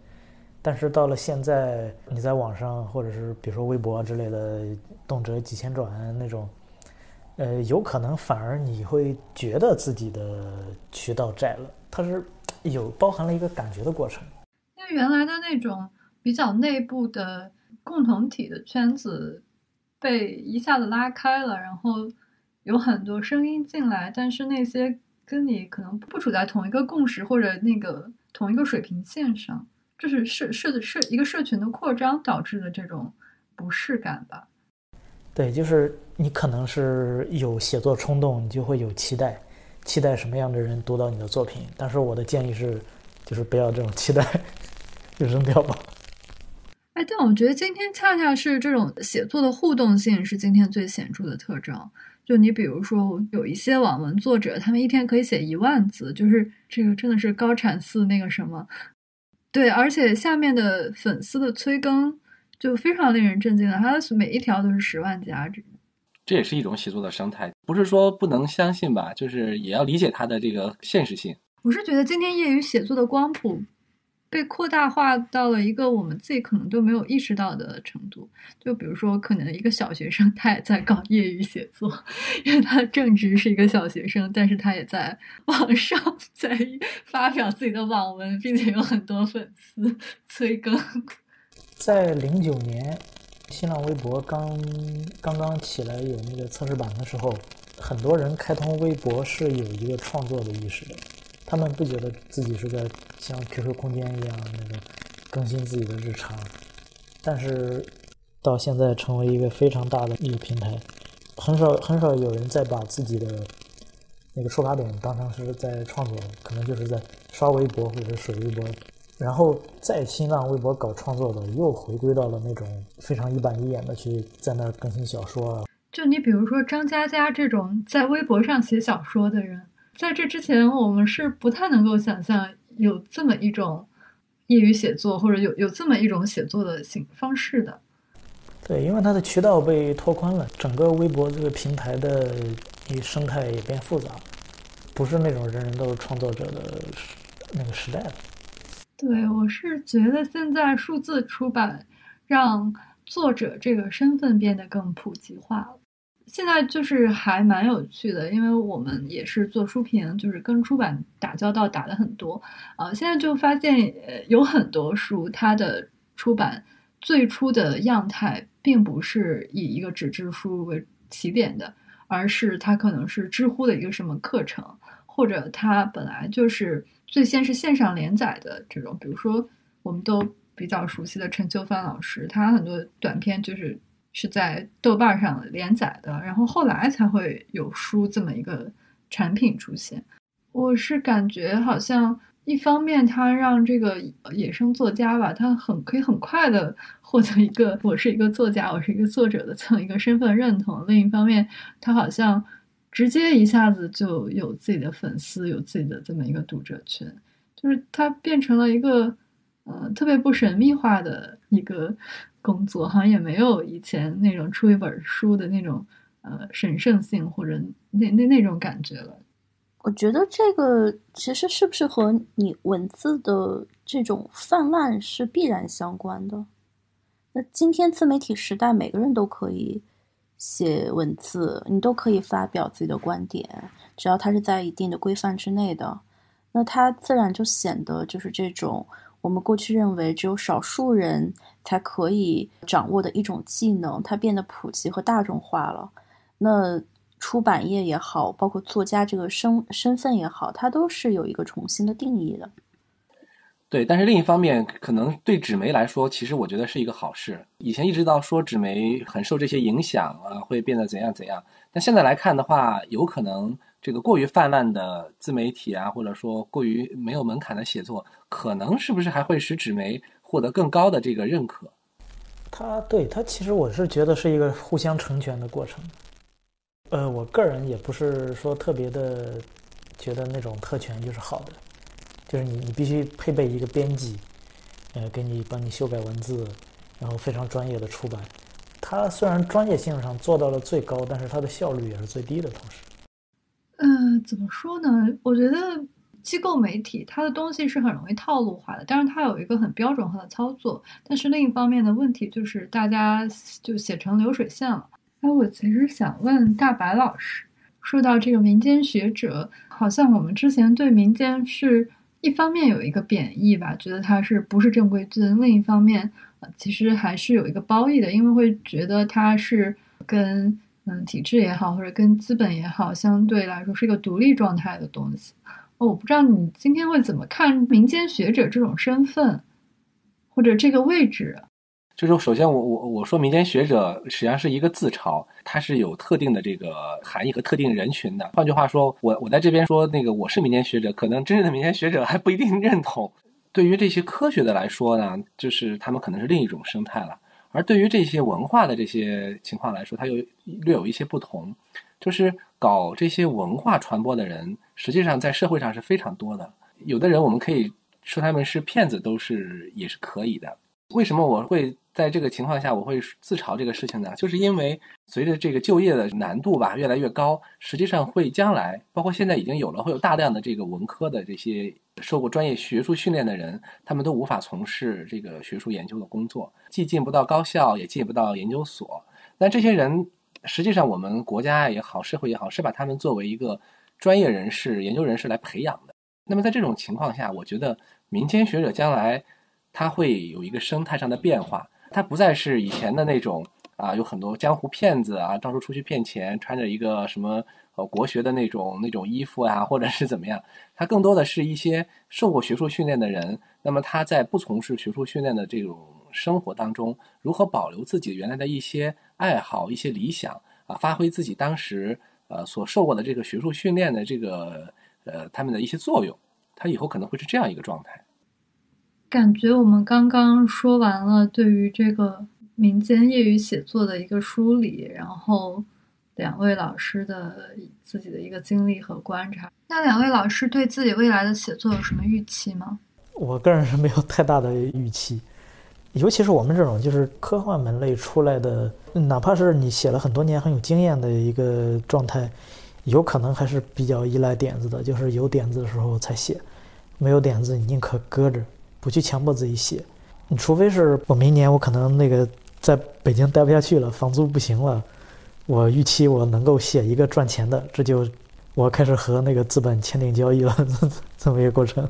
但是到了现在，你在网上或者是比如说微博之类的，动辄几千转那种，呃，有可能反而你会觉得自己的渠道窄了。它是。有包含了一个感觉的过程，因为原来的那种比较内部的共同体的圈子被一下子拉开了，然后有很多声音进来，但是那些跟你可能不处在同一个共识或者那个同一个水平线上，就是社社社一个社群的扩张导致的这种不适感吧。对，就是你可能是有写作冲动，你就会有期待。期待什么样的人读到你的作品？但是我的建议是，就是不要这种期待，就扔掉吧。哎，但我觉得今天恰恰是这种写作的互动性是今天最显著的特征。就你比如说，有一些网文作者，他们一天可以写一万字，就是这个真的是高产似那个什么。对，而且下面的粉丝的催更就非常令人震惊了，他的每一条都是十万加。这也是一种写作的生态，不是说不能相信吧，就是也要理解它的这个现实性。我是觉得今天业余写作的光谱被扩大化到了一个我们自己可能都没有意识到的程度。就比如说，可能一个小学生他也在搞业余写作，因为他正值是一个小学生，但是他也在 网上在发表自己的网文，并且有很多粉丝催更。在零九年。新浪微博刚刚刚起来有那个测试版的时候，很多人开通微博是有一个创作的意识的，他们不觉得自己是在像 QQ 空间一样那个更新自己的日常，但是到现在成为一个非常大的一个平台，很少很少有人再把自己的那个出发点当成是在创作，可能就是在刷微博或者水微博。然后在新浪微博搞创作的，又回归到了那种非常一板一眼的去在那儿更新小说。就你比如说张嘉佳这种在微博上写小说的人，在这之前我们是不太能够想象有这么一种业余写作，或者有有这么一种写作的形方式的。对，因为它的渠道被拓宽了，整个微博这个平台的生态也变复杂，不是那种人人都是创作者的那个时代了。对，我是觉得现在数字出版让作者这个身份变得更普及化了。现在就是还蛮有趣的，因为我们也是做书评，就是跟出版打交道打的很多啊。现在就发现，呃，有很多书它的出版最初的样态并不是以一个纸质书为起点的，而是它可能是知乎的一个什么课程，或者它本来就是。最先是线上连载的这种，比如说我们都比较熟悉的陈秋帆老师，他很多短片就是是在豆瓣上连载的，然后后来才会有书这么一个产品出现。我是感觉好像一方面他让这个野生作家吧，他很可以很快的获得一个我是一个作家，我是一个作者的这么一个身份认同；另一方面，他好像。直接一下子就有自己的粉丝，有自己的这么一个读者群，就是它变成了一个呃特别不神秘化的一个工作，好像也没有以前那种出一本书的那种呃神圣性或者那那那种感觉了。我觉得这个其实是不是和你文字的这种泛滥是必然相关的？那今天自媒体时代，每个人都可以。写文字，你都可以发表自己的观点，只要它是在一定的规范之内的，那它自然就显得就是这种我们过去认为只有少数人才可以掌握的一种技能，它变得普及和大众化了。那出版业也好，包括作家这个身身份也好，它都是有一个重新的定义的。对，但是另一方面，可能对纸媒来说，其实我觉得是一个好事。以前一直到说纸媒很受这些影响啊，会变得怎样怎样。但现在来看的话，有可能这个过于泛滥的自媒体啊，或者说过于没有门槛的写作，可能是不是还会使纸媒获得更高的这个认可？它对它其实我是觉得是一个互相成全的过程。呃，我个人也不是说特别的觉得那种特权就是好的。就是你，你必须配备一个编辑，呃，给你帮你修改文字，然后非常专业的出版。它虽然专业性上做到了最高，但是它的效率也是最低的。同时，嗯，怎么说呢？我觉得机构媒体它的东西是很容易套路化的，但是它有一个很标准化的操作。但是另一方面的问题就是大家就写成流水线了。哎，我其实想问大白老师，说到这个民间学者，好像我们之前对民间是。一方面有一个贬义吧，觉得他是不是正规军；另一方面，其实还是有一个褒义的，因为会觉得他是跟嗯体制也好，或者跟资本也好，相对来说是一个独立状态的东西。我不知道你今天会怎么看民间学者这种身份，或者这个位置。就是首先，我我我说民间学者实际上是一个自嘲，它是有特定的这个含义和特定人群的。换句话说，我我在这边说那个我是民间学者，可能真正的民间学者还不一定认同。对于这些科学的来说呢，就是他们可能是另一种生态了。而对于这些文化的这些情况来说，它又略有一些不同。就是搞这些文化传播的人，实际上在社会上是非常多的。有的人我们可以说他们是骗子，都是也是可以的。为什么我会？在这个情况下，我会自嘲这个事情呢，就是因为随着这个就业的难度吧越来越高，实际上会将来，包括现在已经有了，会有大量的这个文科的这些受过专业学术训练的人，他们都无法从事这个学术研究的工作，既进不到高校，也进不到研究所。那这些人，实际上我们国家也好，社会也好，是把他们作为一个专业人士、研究人士来培养的。那么在这种情况下，我觉得民间学者将来他会有一个生态上的变化。他不再是以前的那种啊，有很多江湖骗子啊，到处出去骗钱，穿着一个什么呃国学的那种那种衣服啊，或者是怎么样。他更多的是一些受过学术训练的人。那么他在不从事学术训练的这种生活当中，如何保留自己原来的一些爱好、一些理想啊，发挥自己当时呃所受过的这个学术训练的这个呃他们的一些作用，他以后可能会是这样一个状态。感觉我们刚刚说完了对于这个民间业余写作的一个梳理，然后两位老师的自己的一个经历和观察。那两位老师对自己未来的写作有什么预期吗？我个人是没有太大的预期，尤其是我们这种就是科幻门类出来的，哪怕是你写了很多年很有经验的一个状态，有可能还是比较依赖点子的，就是有点子的时候才写，没有点子你宁可搁着。不去强迫自己写，你除非是我明年我可能那个在北京待不下去了，房租不行了，我预期我能够写一个赚钱的，这就我开始和那个资本签订交易了，这么一个过程。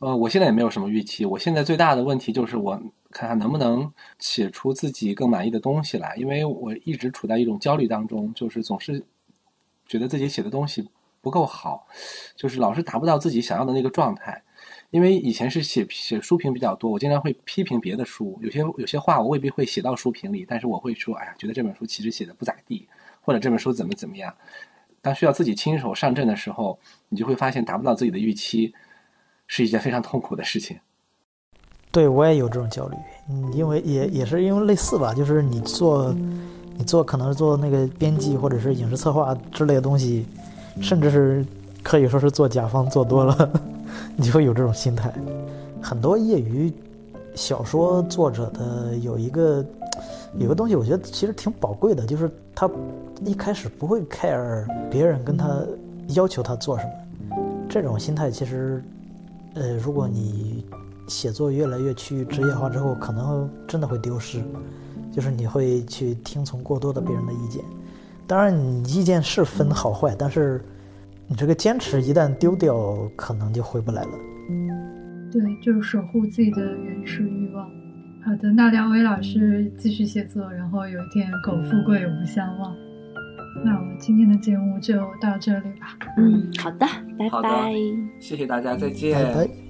呃，我现在也没有什么预期，我现在最大的问题就是我看看能不能写出自己更满意的东西来，因为我一直处在一种焦虑当中，就是总是觉得自己写的东西不够好，就是老是达不到自己想要的那个状态。因为以前是写写书评比较多，我经常会批评别的书，有些有些话我未必会写到书评里，但是我会说，哎呀，觉得这本书其实写的不咋地，或者这本书怎么怎么样。当需要自己亲手上阵的时候，你就会发现达不到自己的预期，是一件非常痛苦的事情。对我也有这种焦虑，嗯，因为也也是因为类似吧，就是你做你做可能是做那个编辑或者是影视策划之类的东西，甚至是可以说是做甲方做多了。你就会有这种心态，很多业余小说作者的有一个有个东西，我觉得其实挺宝贵的，就是他一开始不会 care 别人跟他要求他做什么。这种心态其实，呃，如果你写作越来越趋于职业化之后，可能真的会丢失，就是你会去听从过多的别人的意见。当然，你意见是分好坏，但是。你这个坚持一旦丢掉，可能就回不来了。对，就是守护自己的原始欲望。好的，那两位老师继续写作，然后有一天苟富贵，无相忘。那我们今天的节目就到这里吧。嗯，好的，拜好的拜。谢谢大家，再见。拜拜。